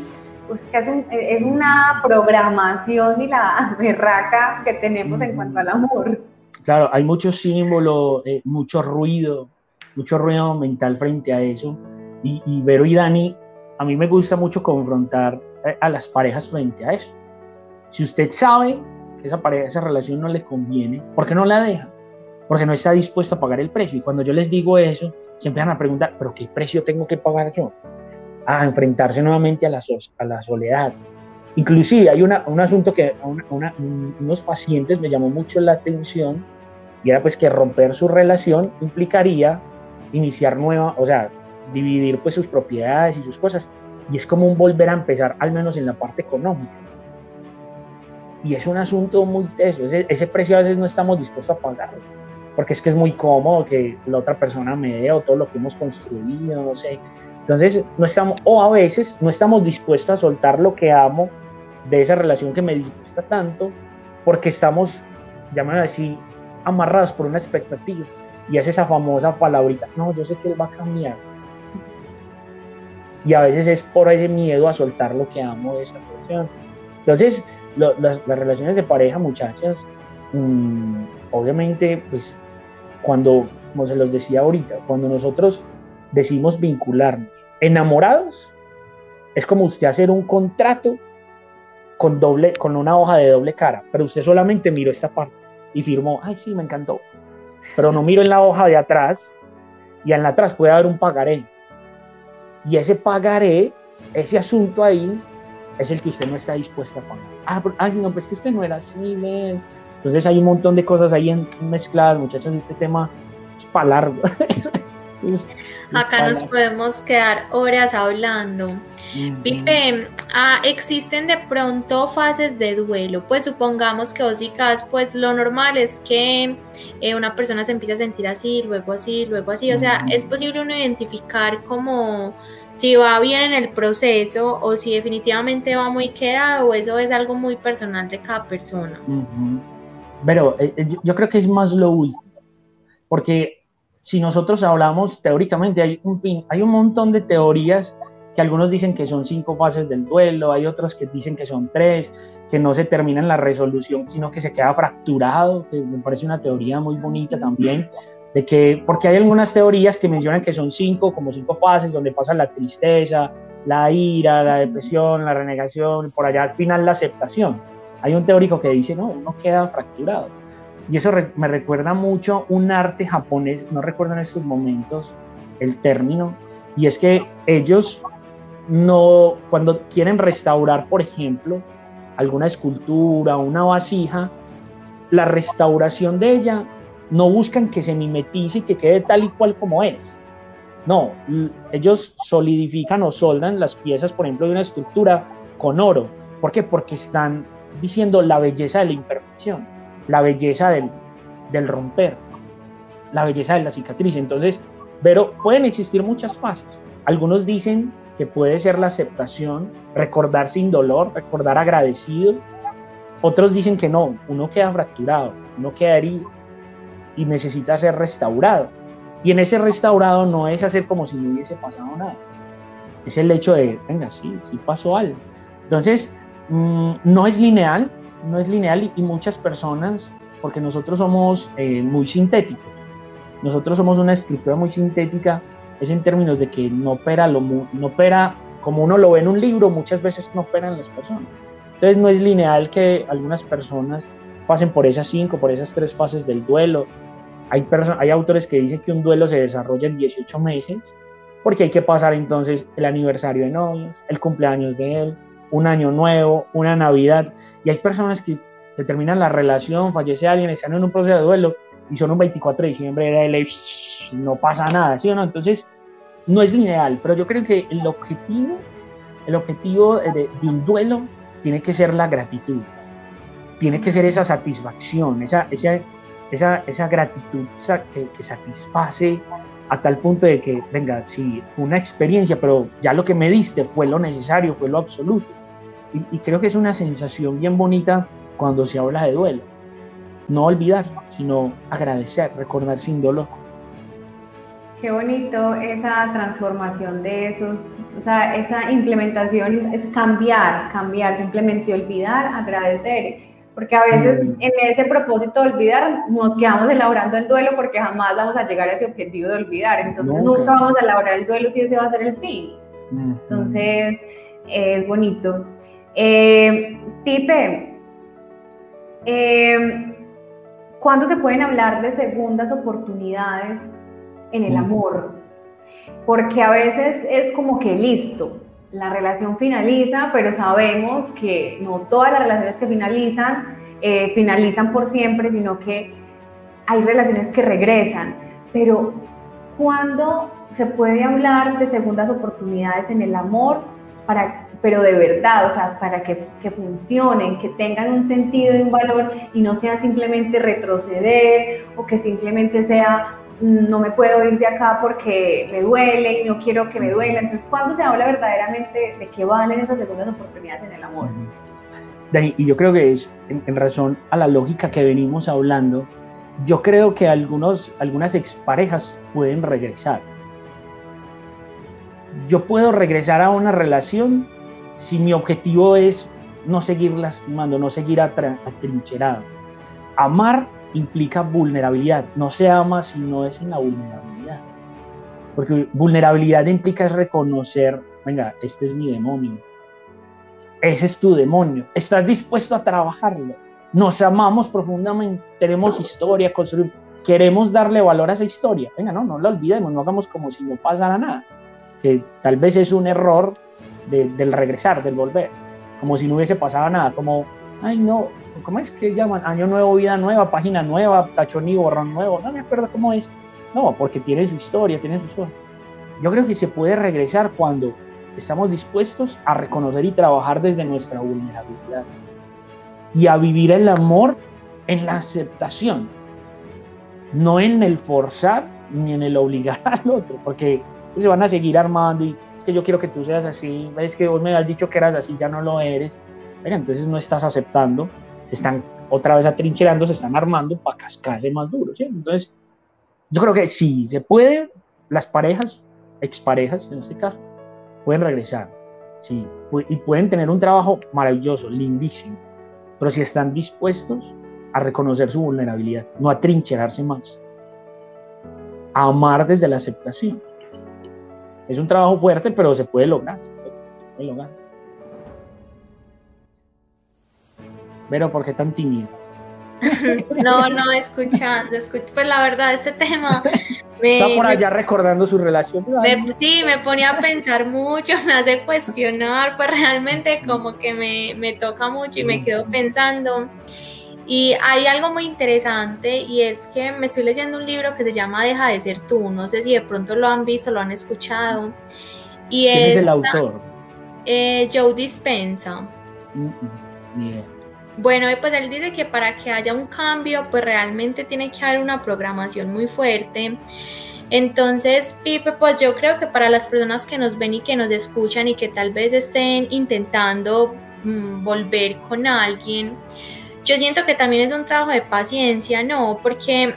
Pues, que es, es, una programación y la berraca que tenemos en cuanto al amor. Claro, hay mucho símbolo, eh, mucho ruido, mucho ruido mental frente a eso. Y, y Vero y Dani, a mí me gusta mucho confrontar eh, a las parejas frente a eso. Si usted sabe que esa pareja, esa relación no le conviene, ¿por qué no la deja? Porque no está dispuesto a pagar el precio. Y cuando yo les digo eso, se empiezan a preguntar, ¿pero qué precio tengo que pagar yo? A enfrentarse nuevamente a la, a la soledad. Inclusive hay una, un asunto que a una, unos pacientes me llamó mucho la atención y era pues que romper su relación implicaría iniciar nueva, o sea, dividir pues sus propiedades y sus cosas. Y es como un volver a empezar, al menos en la parte económica. Y es un asunto muy teso. Ese, precio a veces no estamos dispuestos a pagarlo. Porque es que es muy cómodo que la otra persona me dé o todo lo que hemos construido, no sé. Entonces, no estamos, o a veces no estamos dispuestos a soltar lo que amo de esa relación que me disgusta tanto, porque estamos, llaman así, amarrados por una expectativa. Y es esa famosa palabrita, no, yo sé que él va a cambiar. Y a veces es por ese miedo a soltar lo que amo de esa relación. Entonces, las, relaciones de pareja, muchachas, mm, obviamente, pues cuando, como se los decía ahorita, cuando nosotros decimos vincularnos enamorados, es como usted hacer un contrato con, doble, con una hoja de doble cara, pero usted solamente miró esta parte y firmó, ay, sí, me encantó. Pero no miro en la hoja de atrás y en la atrás puede haber un pagaré. Y ese pagaré, ese asunto ahí, es el que usted no está dispuesto a pagar. Ah, ay, no, pues que usted no era así, men. Entonces hay un montón de cosas ahí mezcladas, muchachos, este tema es para largo. Acá nos podemos quedar horas hablando. Pipe, ah, existen de pronto fases de duelo. Pues supongamos que vos pues lo normal es que eh, una persona se empiece a sentir así, luego así, luego así. O sea, es posible uno identificar como si va bien en el proceso o si definitivamente va muy quedado o eso es algo muy personal de cada persona. Pero eh, eh, yo creo que es más lo último, porque si nosotros hablamos teóricamente, hay un, hay un montón de teorías que algunos dicen que son cinco fases del duelo, hay otros que dicen que son tres, que no se termina en la resolución, sino que se queda fracturado, que me parece una teoría muy bonita también, de que, porque hay algunas teorías que mencionan que son cinco, como cinco fases, donde pasa la tristeza, la ira, la depresión, la renegación, por allá al final la aceptación. Hay un teórico que dice, no, uno queda fracturado. Y eso me recuerda mucho un arte japonés, no recuerdo en estos momentos el término, y es que ellos no, cuando quieren restaurar, por ejemplo, alguna escultura una vasija, la restauración de ella no buscan que se mimetice y que quede tal y cual como es. No, ellos solidifican o soldan las piezas, por ejemplo, de una estructura con oro. ¿Por qué? Porque están diciendo la belleza de la imperfección, la belleza del, del romper, la belleza de la cicatriz. Entonces, pero pueden existir muchas fases. Algunos dicen que puede ser la aceptación, recordar sin dolor, recordar agradecido. Otros dicen que no, uno queda fracturado, uno queda herido y necesita ser restaurado. Y en ese restaurado no es hacer como si no hubiese pasado nada. Es el hecho de, venga, sí, sí pasó algo. Entonces, mm, no es lineal, no es lineal y, muchas personas, porque nosotros somos eh, muy sintéticos, nosotros somos una estructura muy sintética, es en términos de que no opera, lo, no opera como uno lo ve en un libro, muchas veces no operan las personas. Entonces no es lineal que algunas personas pasen por esas cinco, por esas tres fases del duelo. Hay, hay autores que dicen que un duelo se desarrolla en 18 meses, porque hay que pasar entonces el aniversario de novios, el cumpleaños de él, un año nuevo, una Navidad. Y hay personas que se terminan la relación, fallece alguien, están en un proceso de duelo y son un 24 de diciembre de y no pasa nada, ¿sí o no? Entonces, no es lineal, pero yo creo que el objetivo, el objetivo de, un duelo tiene que ser la gratitud, tiene que ser esa satisfacción, esa, esa, esa, esa gratitud que, que, satisface a tal punto de que, venga, sí, una experiencia, pero ya lo que me diste fue lo necesario, fue lo absoluto. Y, y creo que es una sensación bien bonita cuando se habla de duelo. No olvidar, sino agradecer, recordar sin dolor. Qué bonito esa transformación de esos, o sea, esa implementación es, cambiar, cambiar, simplemente olvidar, agradecer, porque a veces mm. en ese propósito de olvidar nos quedamos elaborando el duelo porque jamás vamos a llegar a ese objetivo de olvidar, entonces nunca, vamos a elaborar el duelo si ese va a ser el fin. Entonces, es bonito. Eh, Pipe, eh, ¿cuándo se pueden hablar de segundas oportunidades en el amor, porque a veces es como que listo, la relación finaliza, pero sabemos que no todas las relaciones que finalizan eh, finalizan por siempre, sino que hay relaciones que regresan. Pero ¿cuándo se puede hablar de segundas oportunidades en el amor? Para, pero de verdad, o sea, para que, que funcionen, que tengan un sentido y un valor y no sea simplemente retroceder o que simplemente sea no me puedo ir de acá porque me duele y no quiero que me duela. Entonces, ¿cuándo se habla verdaderamente de qué valen esas segundas oportunidades en el amor? y yo creo que es en, razón a la lógica que venimos hablando, yo creo que algunos, algunas exparejas pueden regresar. Yo puedo regresar a una relación si mi objetivo es no seguir lastimando, no seguir atrincherado. Amar implica vulnerabilidad. No se ama si no es en la vulnerabilidad. Porque vulnerabilidad implica reconocer, venga, este es mi demonio. Ese es tu demonio. ¿Estás dispuesto a trabajarlo? Nos amamos profundamente, tenemos historia, queremos darle valor a esa historia. Venga, no, no lo olvidemos, no hagamos como si no pasara nada. Que tal vez es un error del regresar, del volver. Como si no hubiese pasado nada, como, ay no, ¿cómo es que llaman? Año nuevo, vida nueva, página nueva, tachón y borrón nuevo. No me acuerdo cómo es. No, porque tiene su historia, tiene su historia. Yo creo que se puede regresar cuando estamos dispuestos a reconocer y trabajar desde nuestra vulnerabilidad y a vivir el amor en la aceptación, no en el forzar ni en el obligar al otro, porque se van a seguir armando y es que yo quiero que tú seas así, es que vos me has dicho que eras así, ya no lo eres, entonces no estás aceptando, se están otra vez atrincherando, se están armando para cascarse más duro, ¿sí? Entonces, yo creo que sí, se puede, las parejas, exparejas en este caso, pueden regresar, sí, y pueden tener un trabajo maravilloso, lindísimo, pero si están dispuestos a reconocer su vulnerabilidad, no a trincherarse más, a amar desde la aceptación. Es un trabajo fuerte, pero se puede lograr. Se puede lograr. Pero ¿por qué tan tímido? no, no, escuchando, escucho, pues la verdad, ese tema me, Está por allá recordando su relación. sí, me ponía a pensar mucho, me hace cuestionar, pues realmente como que me, me toca mucho y me quedo pensando. Y hay algo muy interesante y es que me estoy leyendo un libro que se llama Deja de ser tú, no sé si de pronto lo han visto, lo han escuchado. Y ¿Quién es, el autor? Eh, Joe Dispensa. Bueno, pues él dice que para que haya un cambio, pues realmente tiene que haber una programación muy fuerte. Entonces, Pipe, pues yo creo que para las personas que nos ven y que nos escuchan y que tal vez estén intentando mm, volver con alguien, yo siento que también es un trabajo de paciencia, ¿no? Porque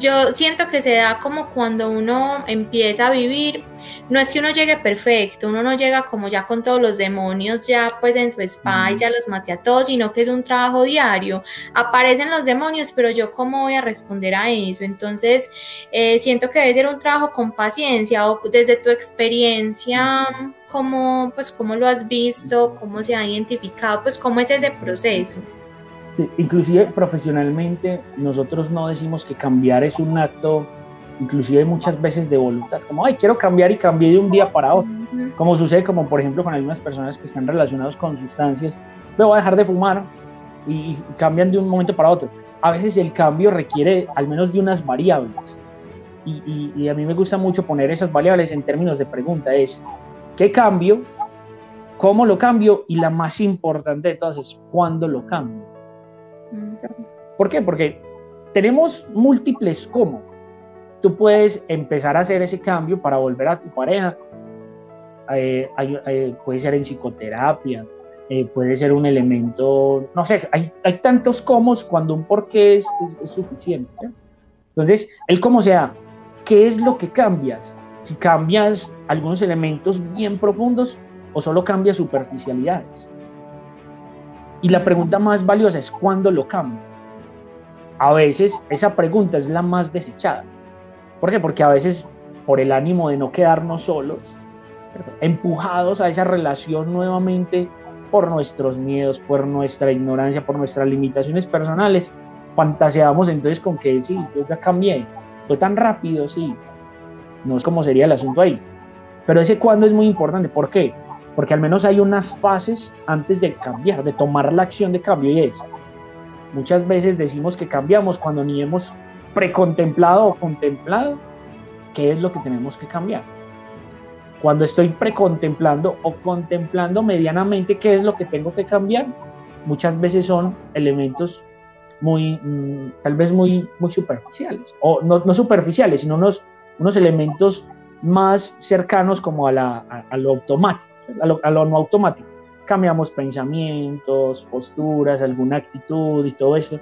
yo siento que se da como cuando uno empieza a vivir, no es que uno llegue perfecto, uno no llega como ya con todos los demonios ya pues en su spa y ya los mate a todos, sino que es un trabajo diario. Aparecen los demonios, pero yo cómo voy a responder a eso. Entonces eh, siento que debe ser un trabajo con paciencia o desde tu experiencia, cómo pues cómo lo has visto, cómo se ha identificado, pues cómo es ese proceso inclusive profesionalmente nosotros no decimos que cambiar es un acto inclusive muchas veces de voluntad, como, ay, quiero cambiar y cambié de un día para otro, como sucede como por ejemplo con algunas personas que están relacionados con sustancias, me voy a dejar de fumar y cambian de un momento para otro. A veces el cambio requiere al menos de unas variables y, y a mí me gusta mucho poner esas variables en términos de pregunta, es, ¿qué cambio? ¿Cómo lo cambio? Y la más importante de todas es, ¿cuándo lo cambio? ¿Por qué? Porque tenemos múltiples cómo. Tú puedes empezar a hacer ese cambio para volver a tu pareja. Eh, eh, puede ser en psicoterapia, eh, puede ser un elemento, no sé, hay, hay tantos cómo cuando un por qué es, suficiente. Entonces, el cómo sea, ¿qué es lo que cambias? Si cambias algunos elementos bien profundos o solo cambias superficialidades. Y la pregunta más valiosa es ¿cuándo lo cambio? A veces esa pregunta es la más desechada. ¿Por qué? Porque a veces por el ánimo de no quedarnos solos, empujados a esa relación nuevamente por nuestros miedos, por nuestra ignorancia, por nuestras limitaciones personales, fantaseamos entonces con que sí, yo ya cambié, fue tan rápido, sí, no es como sería el asunto ahí. Pero ese cuándo es muy importante, ¿por qué? Porque al menos hay unas fases antes de cambiar, de tomar la acción de cambio y es, muchas veces decimos que cambiamos cuando ni hemos precontemplado o contemplado qué es lo que tenemos que cambiar. Cuando estoy precontemplando o contemplando medianamente qué es lo que tengo que cambiar, muchas veces son elementos muy, mm, tal vez muy, muy superficiales, o no, no superficiales, sino unos, unos elementos más cercanos como a, la, a lo automático a lo, no automático. cambiamos pensamientos, posturas, alguna actitud y todo eso,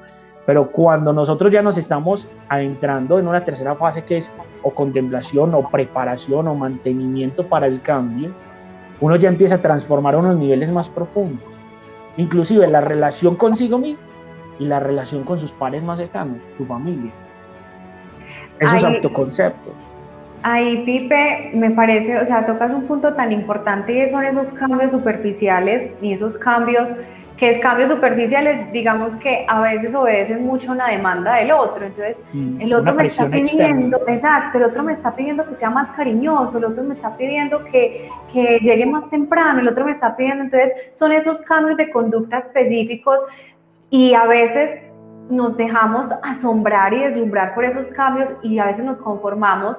pero cuando nosotros ya nos estamos adentrando en una tercera fase que es o contemplación o preparación o mantenimiento para el cambio, uno ya empieza a transformar a unos niveles más profundos. Inclusive la relación consigo mismo y la relación con sus pares más cercanos, su familia. Esos autoconceptos. Ahí, Pipe, me parece, o sea, tocas un punto tan importante y son esos cambios superficiales y esos cambios que es cambios superficiales, digamos que a veces obedecen mucho a una demanda del otro. Entonces, mm, el otro me está pidiendo, exacto, el otro me está pidiendo que sea más cariñoso, el otro me está pidiendo que, que llegue más temprano, el otro me está pidiendo. Entonces, son esos cambios de conducta específicos y a veces nos dejamos asombrar y deslumbrar por esos cambios y a veces nos conformamos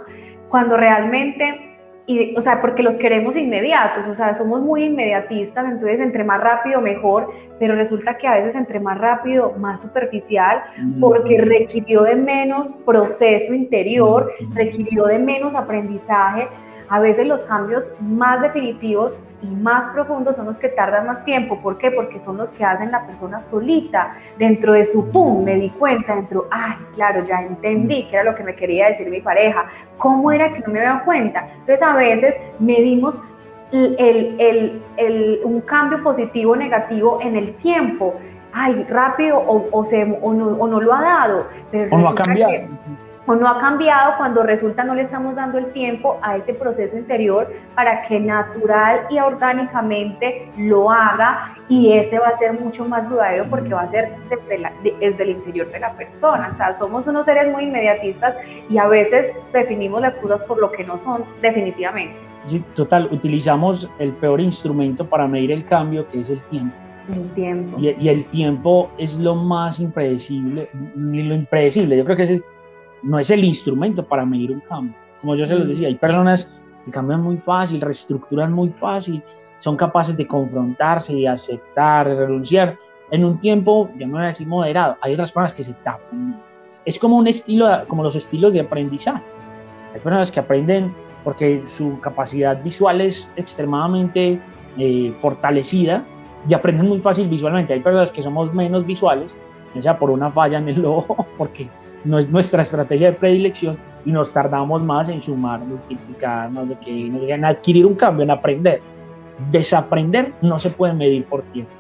cuando realmente y, o sea, porque los queremos inmediatos, o sea, somos muy inmediatistas, entonces entre más rápido mejor, pero resulta que a veces entre más rápido, más superficial, porque requirió de menos proceso interior, requirió de menos aprendizaje. A veces los cambios más definitivos y más profundos son los que tardan más tiempo. ¿Por qué? Porque son los que hacen la persona solita, dentro de su pum, me di cuenta, dentro, ay, claro, ya entendí que era lo que me quería decir mi pareja, ¿cómo era que no me daba cuenta? Entonces a veces medimos el, el, un cambio positivo o negativo en el tiempo. Ay, rápido o, o, se, o, no, o no, lo ha dado. Pero o no ha cambiado o no ha cambiado cuando resulta no le estamos dando el tiempo a ese proceso interior para que natural y orgánicamente lo haga y ese va a ser mucho más duradero porque va a ser desde, desde el interior de la persona. O sea, somos unos seres muy inmediatistas y a veces definimos las cosas por lo que no son definitivamente. Sí, total, utilizamos el peor instrumento para medir el cambio que es el tiempo. El tiempo. Y, y el tiempo es lo más impredecible, ni lo impredecible, yo creo que es el no es el instrumento para medir un cambio. Como yo se los decía, hay personas que cambian muy fácil, reestructuran muy fácil, son capaces de confrontarse, de aceptar, de renunciar en un tiempo, ya no voy a decir moderado, hay otras personas que se tapan. Es como un estilo, como los estilos de aprendizaje. Hay personas que aprenden porque su capacidad visual es extremadamente eh, fortalecida y aprenden muy fácil visualmente. Hay personas que somos menos visuales, ya sea por una falla en el ojo, porque no es nuestra estrategia de predilección y nos tardamos más en sumar, multiplicar, de que, en adquirir un cambio, en aprender. Desaprender no se puede medir por tiempo.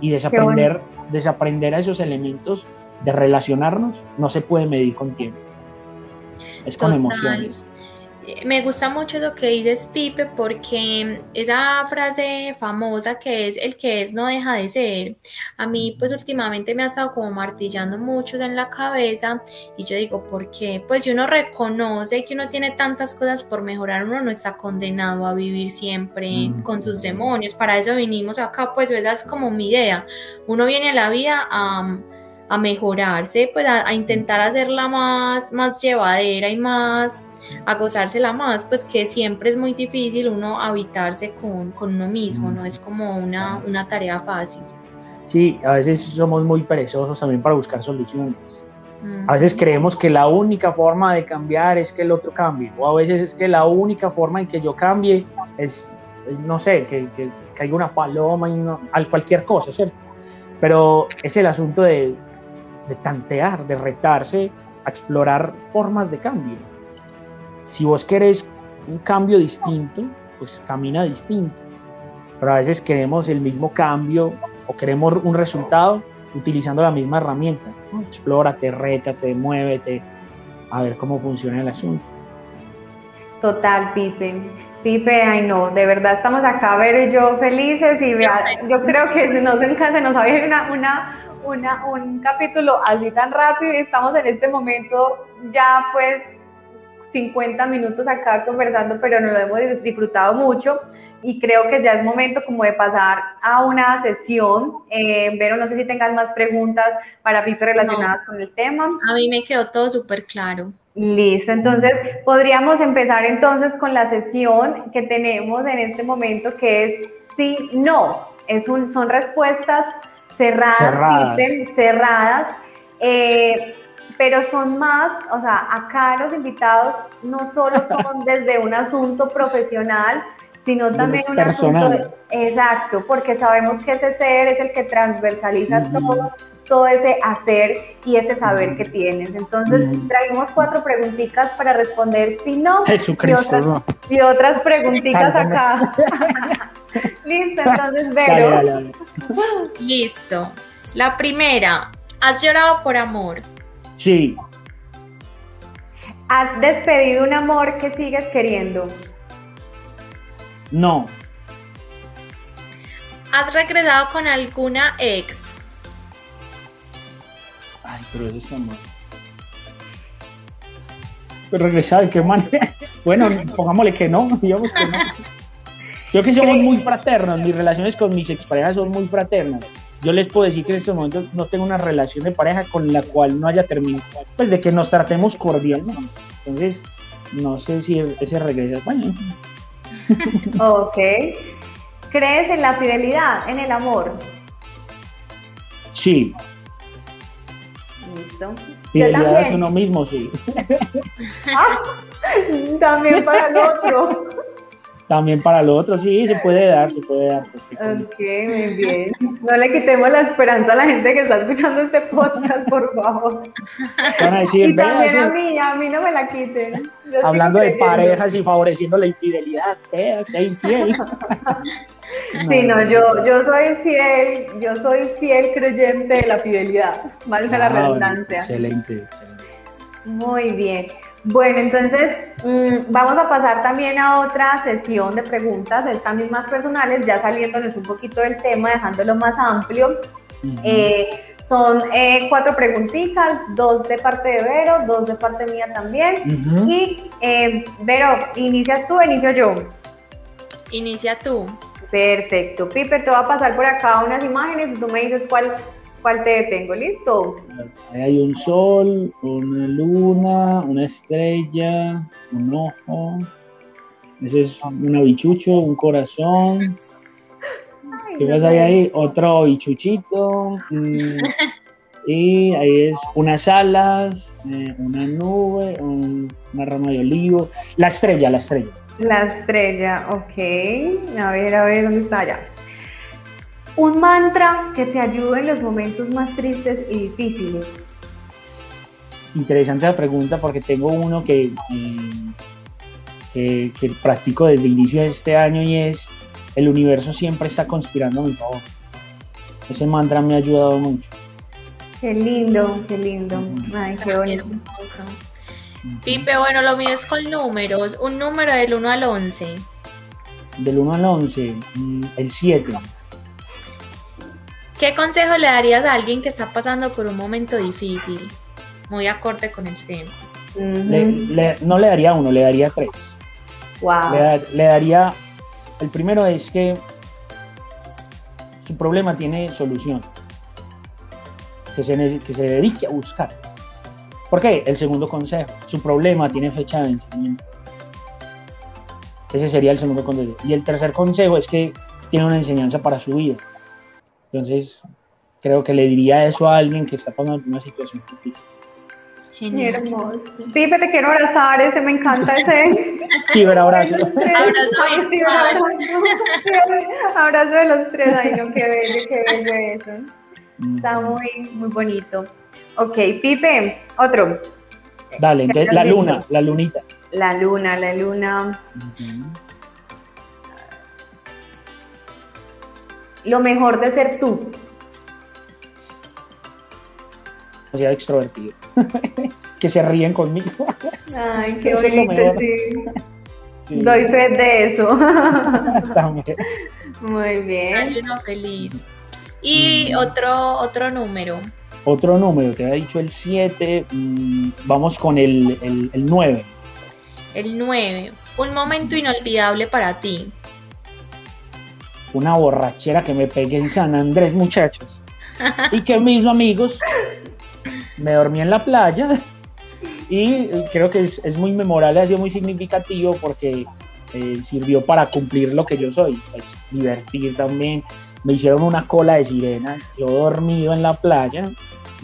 Y desaprender, desaprender a esos elementos de relacionarnos no se puede medir con tiempo. Es con emociones me gusta mucho lo que dices, Pipe, porque esa frase famosa que es el que es no deja de ser, a mí pues últimamente me ha estado como martillando mucho en la cabeza y yo digo, ¿por qué? Pues si uno reconoce que uno tiene tantas cosas por mejorar, uno no está condenado a vivir siempre con sus demonios, para eso vinimos acá, pues esa es como mi idea, uno viene a la vida a... mejorarse, pues a, a intentar hacerla más, más llevadera y más, a gozársela más, pues que siempre es muy difícil uno habitarse con, con uno mismo, no es como una, una tarea fácil. Sí, a veces somos muy perezosos también para buscar soluciones. A veces creemos que la única forma de cambiar es que el otro cambie, o a veces es que la única forma en que yo cambie es, no sé, que, que caiga una paloma y no, al cualquier cosa, ¿cierto? Pero es el asunto de, de tantear, de retarse a explorar formas de cambio. Si vos querés un cambio distinto, pues camina distinto. Pero a veces queremos el mismo cambio o queremos un resultado utilizando la misma herramienta. Explórate, rétate, muévete, a ver cómo funciona el asunto. Total, Pipe. Pipe, ay no, de verdad estamos acá a ver yo felices y yo creo que no nos, nos había una, una, una, un capítulo así tan rápido y estamos en este momento ya pues 50 minutos acá conversando, pero nos lo hemos disfrutado mucho y creo que ya es momento como de pasar a una sesión. Eh, Vero, no sé si tengas más preguntas para Pipe relacionadas con el tema. A mí me quedó todo súper claro. Listo, entonces podríamos empezar entonces con la sesión que tenemos en este momento que es sí, no. Es un, son respuestas cerradas, cerradas. cerradas. Eh, pero son más, o sea, acá los invitados no solo son desde un asunto profesional, sino también un asunto, exacto, porque sabemos que ese ser es el que transversaliza todo, todo ese hacer y ese saber que tienes. Entonces, traemos cuatro preguntitas para responder, si no, Jesucristo, y, otras, y otras preguntitas acá. Listo, entonces, Vero. Listo. La primera, ¿has llorado por amor? Sí. ¿Has despedido un amor que sigues queriendo? No. ¿Has regresado con alguna ex? Ay, pero eso es amor. Pero regresar, ¿qué manera? Bueno, pongámosle que no, digamos que no. Yo que somos muy fraternos, mis relaciones con mis exparejas son muy fraternas. Yo les puedo decir que en estos momentos no tengo una relación de pareja con la cual no haya terminado, pues de que nos tratemos cordialmente. Entonces, no sé si ese regreso es bueno. Ok. ¿Crees en la fidelidad, en el amor? Sí. Listo. Fidelidad es uno mismo, sí. Ah, también para el otro. También para el otro, sí, se puede dar, se puede dar. Ok, muy bien. No le quitemos la esperanza a la gente que está escuchando este podcast, por favor. Van a decir, y también "Vea, a sí". mí, a mí no me la quiten. Yo hablando de parejas y favoreciendo la infidelidad. ¿Qué infiel? Sí, no, yo, yo soy fiel, yo soy fiel creyente de la fidelidad, valga la Ah, bueno, redundancia. excelente, excelente. Muy bien. Bueno, entonces mm, vamos a pasar también a otra sesión de preguntas, estas mismas personales, ya saliéndonos un poquito del tema, dejándolo más amplio. Eh, son eh, cuatro preguntitas, dos de parte de Vero, dos de parte mía también. Y eh, Vero, ¿inicias tú o inicio yo? Inicia tú. Perfecto. Pipe, te voy a pasar por acá unas imágenes y tú me dices cuál, cuál te detengo. ¿Listo? Ahí hay un sol, una luna, una estrella, un ojo. Ese es un bichucho, un corazón. ¿Qué más hay ahí? Otro bichuchito. mm, Y ahí es unas alas, eh, una nube, un- una rama de olivo. La estrella, la estrella. La estrella, ok. A ver, a ver, ¿dónde está allá? Un mantra que te ayude en los momentos más tristes y difíciles. Interesante la pregunta porque tengo uno que, eh, que, que practico desde el inicio de este año y es el universo siempre está conspirando a mi favor. Ese mantra me ha ayudado mucho. Qué lindo, qué lindo. Ay, qué bonito. Pipe, bueno, lo mío es con números. Un número del 1 al 11. Del 1 al 11, mm, el 7. ¿Qué consejo le darías a alguien que está pasando por un momento difícil? Muy acorde con el tema. Le- no le daría uno, le daría tres. Wow. Le, da- le daría, el primero es que su problema tiene solución. Que se, que se dedique a buscar. ¿Por qué? El segundo consejo, su problema tiene fecha de vencimiento. Ese sería el segundo consejo. Y el tercer consejo es que tiene una enseñanza para su vida. Entonces, creo que le diría eso a alguien que está pasando una situación difícil. Qué Genial. hermoso. Pipe, te quiero abrazar, ese me encanta ese. Sí, pero abrazo. Abrazo Sí, abrazo. Abrazo de los tres, ay no, qué bello, qué bello eso. Está muy, muy bonito. Ok, Pipe, otro. Dale, entonces la luna, la lunita. La luna, la luna. Ujú. Lo mejor de ser tú. sea extrovertido. que se ríen conmigo. Ay, qué Eso es lo bonito, mejor. sí. Sí, Doy fe de eso. también. Muy Hay bien. uno feliz. Y Mm. otro, otro número. Otro número, te había dicho el 7, vamos con el, el, el 9. El 9. Un momento inolvidable para ti. Una borrachera que me pegué en San Andrés, muchachos. Y que mis amigos me dormí en la playa. Y creo que es, muy memorable, ha sido muy significativo porque eh, sirvió para cumplir lo que yo soy, pues, divertir también. Me hicieron una cola de sirena, yo dormido en la playa,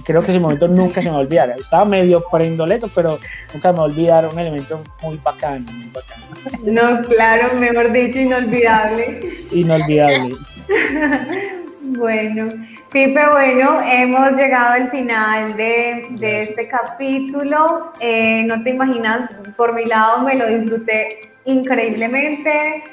creo que ese momento nunca se me va a olvidar. Estaba medio prendoleto, pero nunca me va a olvidar un elemento muy bacano, muy bacano. No, claro, mejor dicho, inolvidable. Inolvidable. Bueno, Pipe, bueno, hemos llegado al final de, de este capítulo. Eh, no te imaginas, por mi lado me lo disfruté increíblemente.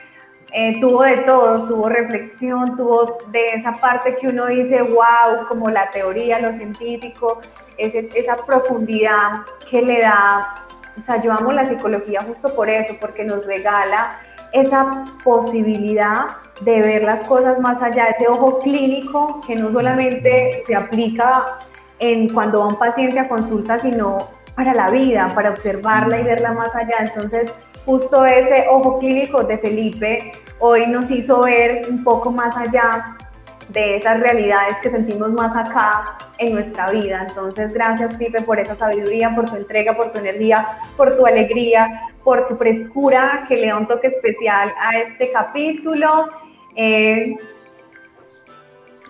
Eh, tuvo de todo, tuvo reflexión, tuvo de esa parte que uno dice, wow, como la teoría, lo científico, ese, esa profundidad que le da, o sea, yo amo la psicología justo por eso, porque nos regala esa posibilidad de ver las cosas más allá, ese ojo clínico que no solamente se aplica en cuando va un paciente a consulta, sino para la vida, para observarla y verla más allá. Entonces, justo ese ojo clínico de Felipe hoy nos hizo ver un poco más allá de esas realidades que sentimos más acá en nuestra vida. Entonces, gracias Pipe por esa sabiduría, por tu entrega, por tu energía, por tu alegría, por tu frescura que le da un toque especial a este capítulo. Eh,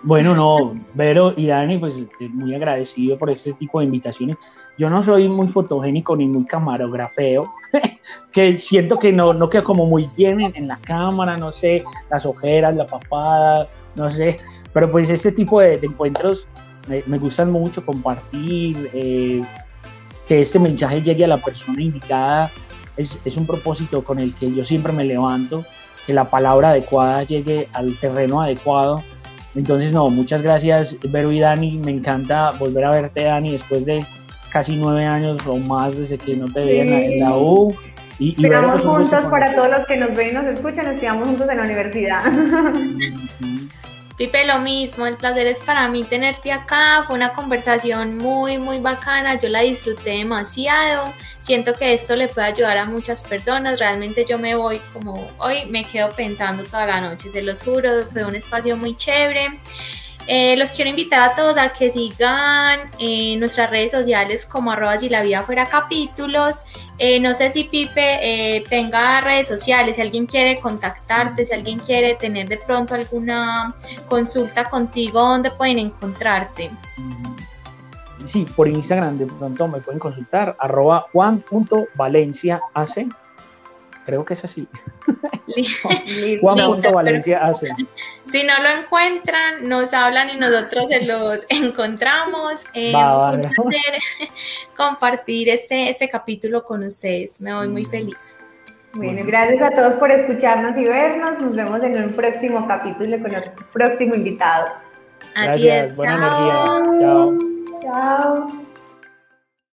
bueno, no, Vero y Dani, pues eh, muy agradecido por este tipo de invitaciones. Yo no soy muy fotogénico ni muy camarografeo, que siento que no, no queda como muy bien en, la cámara, no sé, las ojeras, la papada, no sé, pero pues este tipo de, encuentros eh, me gustan mucho compartir, eh, que este mensaje llegue a la persona indicada, es, es un propósito con el que yo siempre me levanto, que la palabra adecuada llegue al terreno adecuado. Entonces, no, muchas gracias, Vero y Dani. Me encanta volver a verte, Dani, después de casi nueve años o más desde que no te veían en la U. Y, y juntos para todos los que nos ven y nos escuchan, estudiamos juntos en la universidad. Pipe, lo mismo, el placer es para mí tenerte acá, fue una conversación muy, muy bacana, yo la disfruté demasiado, siento que esto le puede ayudar a muchas personas, realmente yo me voy como hoy, me quedo pensando toda la noche, se los juro, fue un espacio muy chévere. Eh, los quiero invitar a todos a que sigan eh, nuestras redes sociales como arroba si la vida fuera capítulos. Eh, no sé si Pipe tenga redes sociales, si alguien quiere contactarte, si alguien quiere tener de pronto alguna consulta contigo, ¿dónde pueden encontrarte? Sí, por Instagram de pronto me pueden consultar, arroba juan.valenciaac Creo que es así. Juan Valencia hace. Si no lo encuentran, nos hablan y nosotros se los encontramos. Eh, fue un placer compartir este, este capítulo con ustedes. Me voy muy mm. feliz. Bueno, gracias a todos por escucharnos y vernos. Nos vemos en un próximo capítulo con el próximo invitado. Así es. Buena energía. Chao. Chao.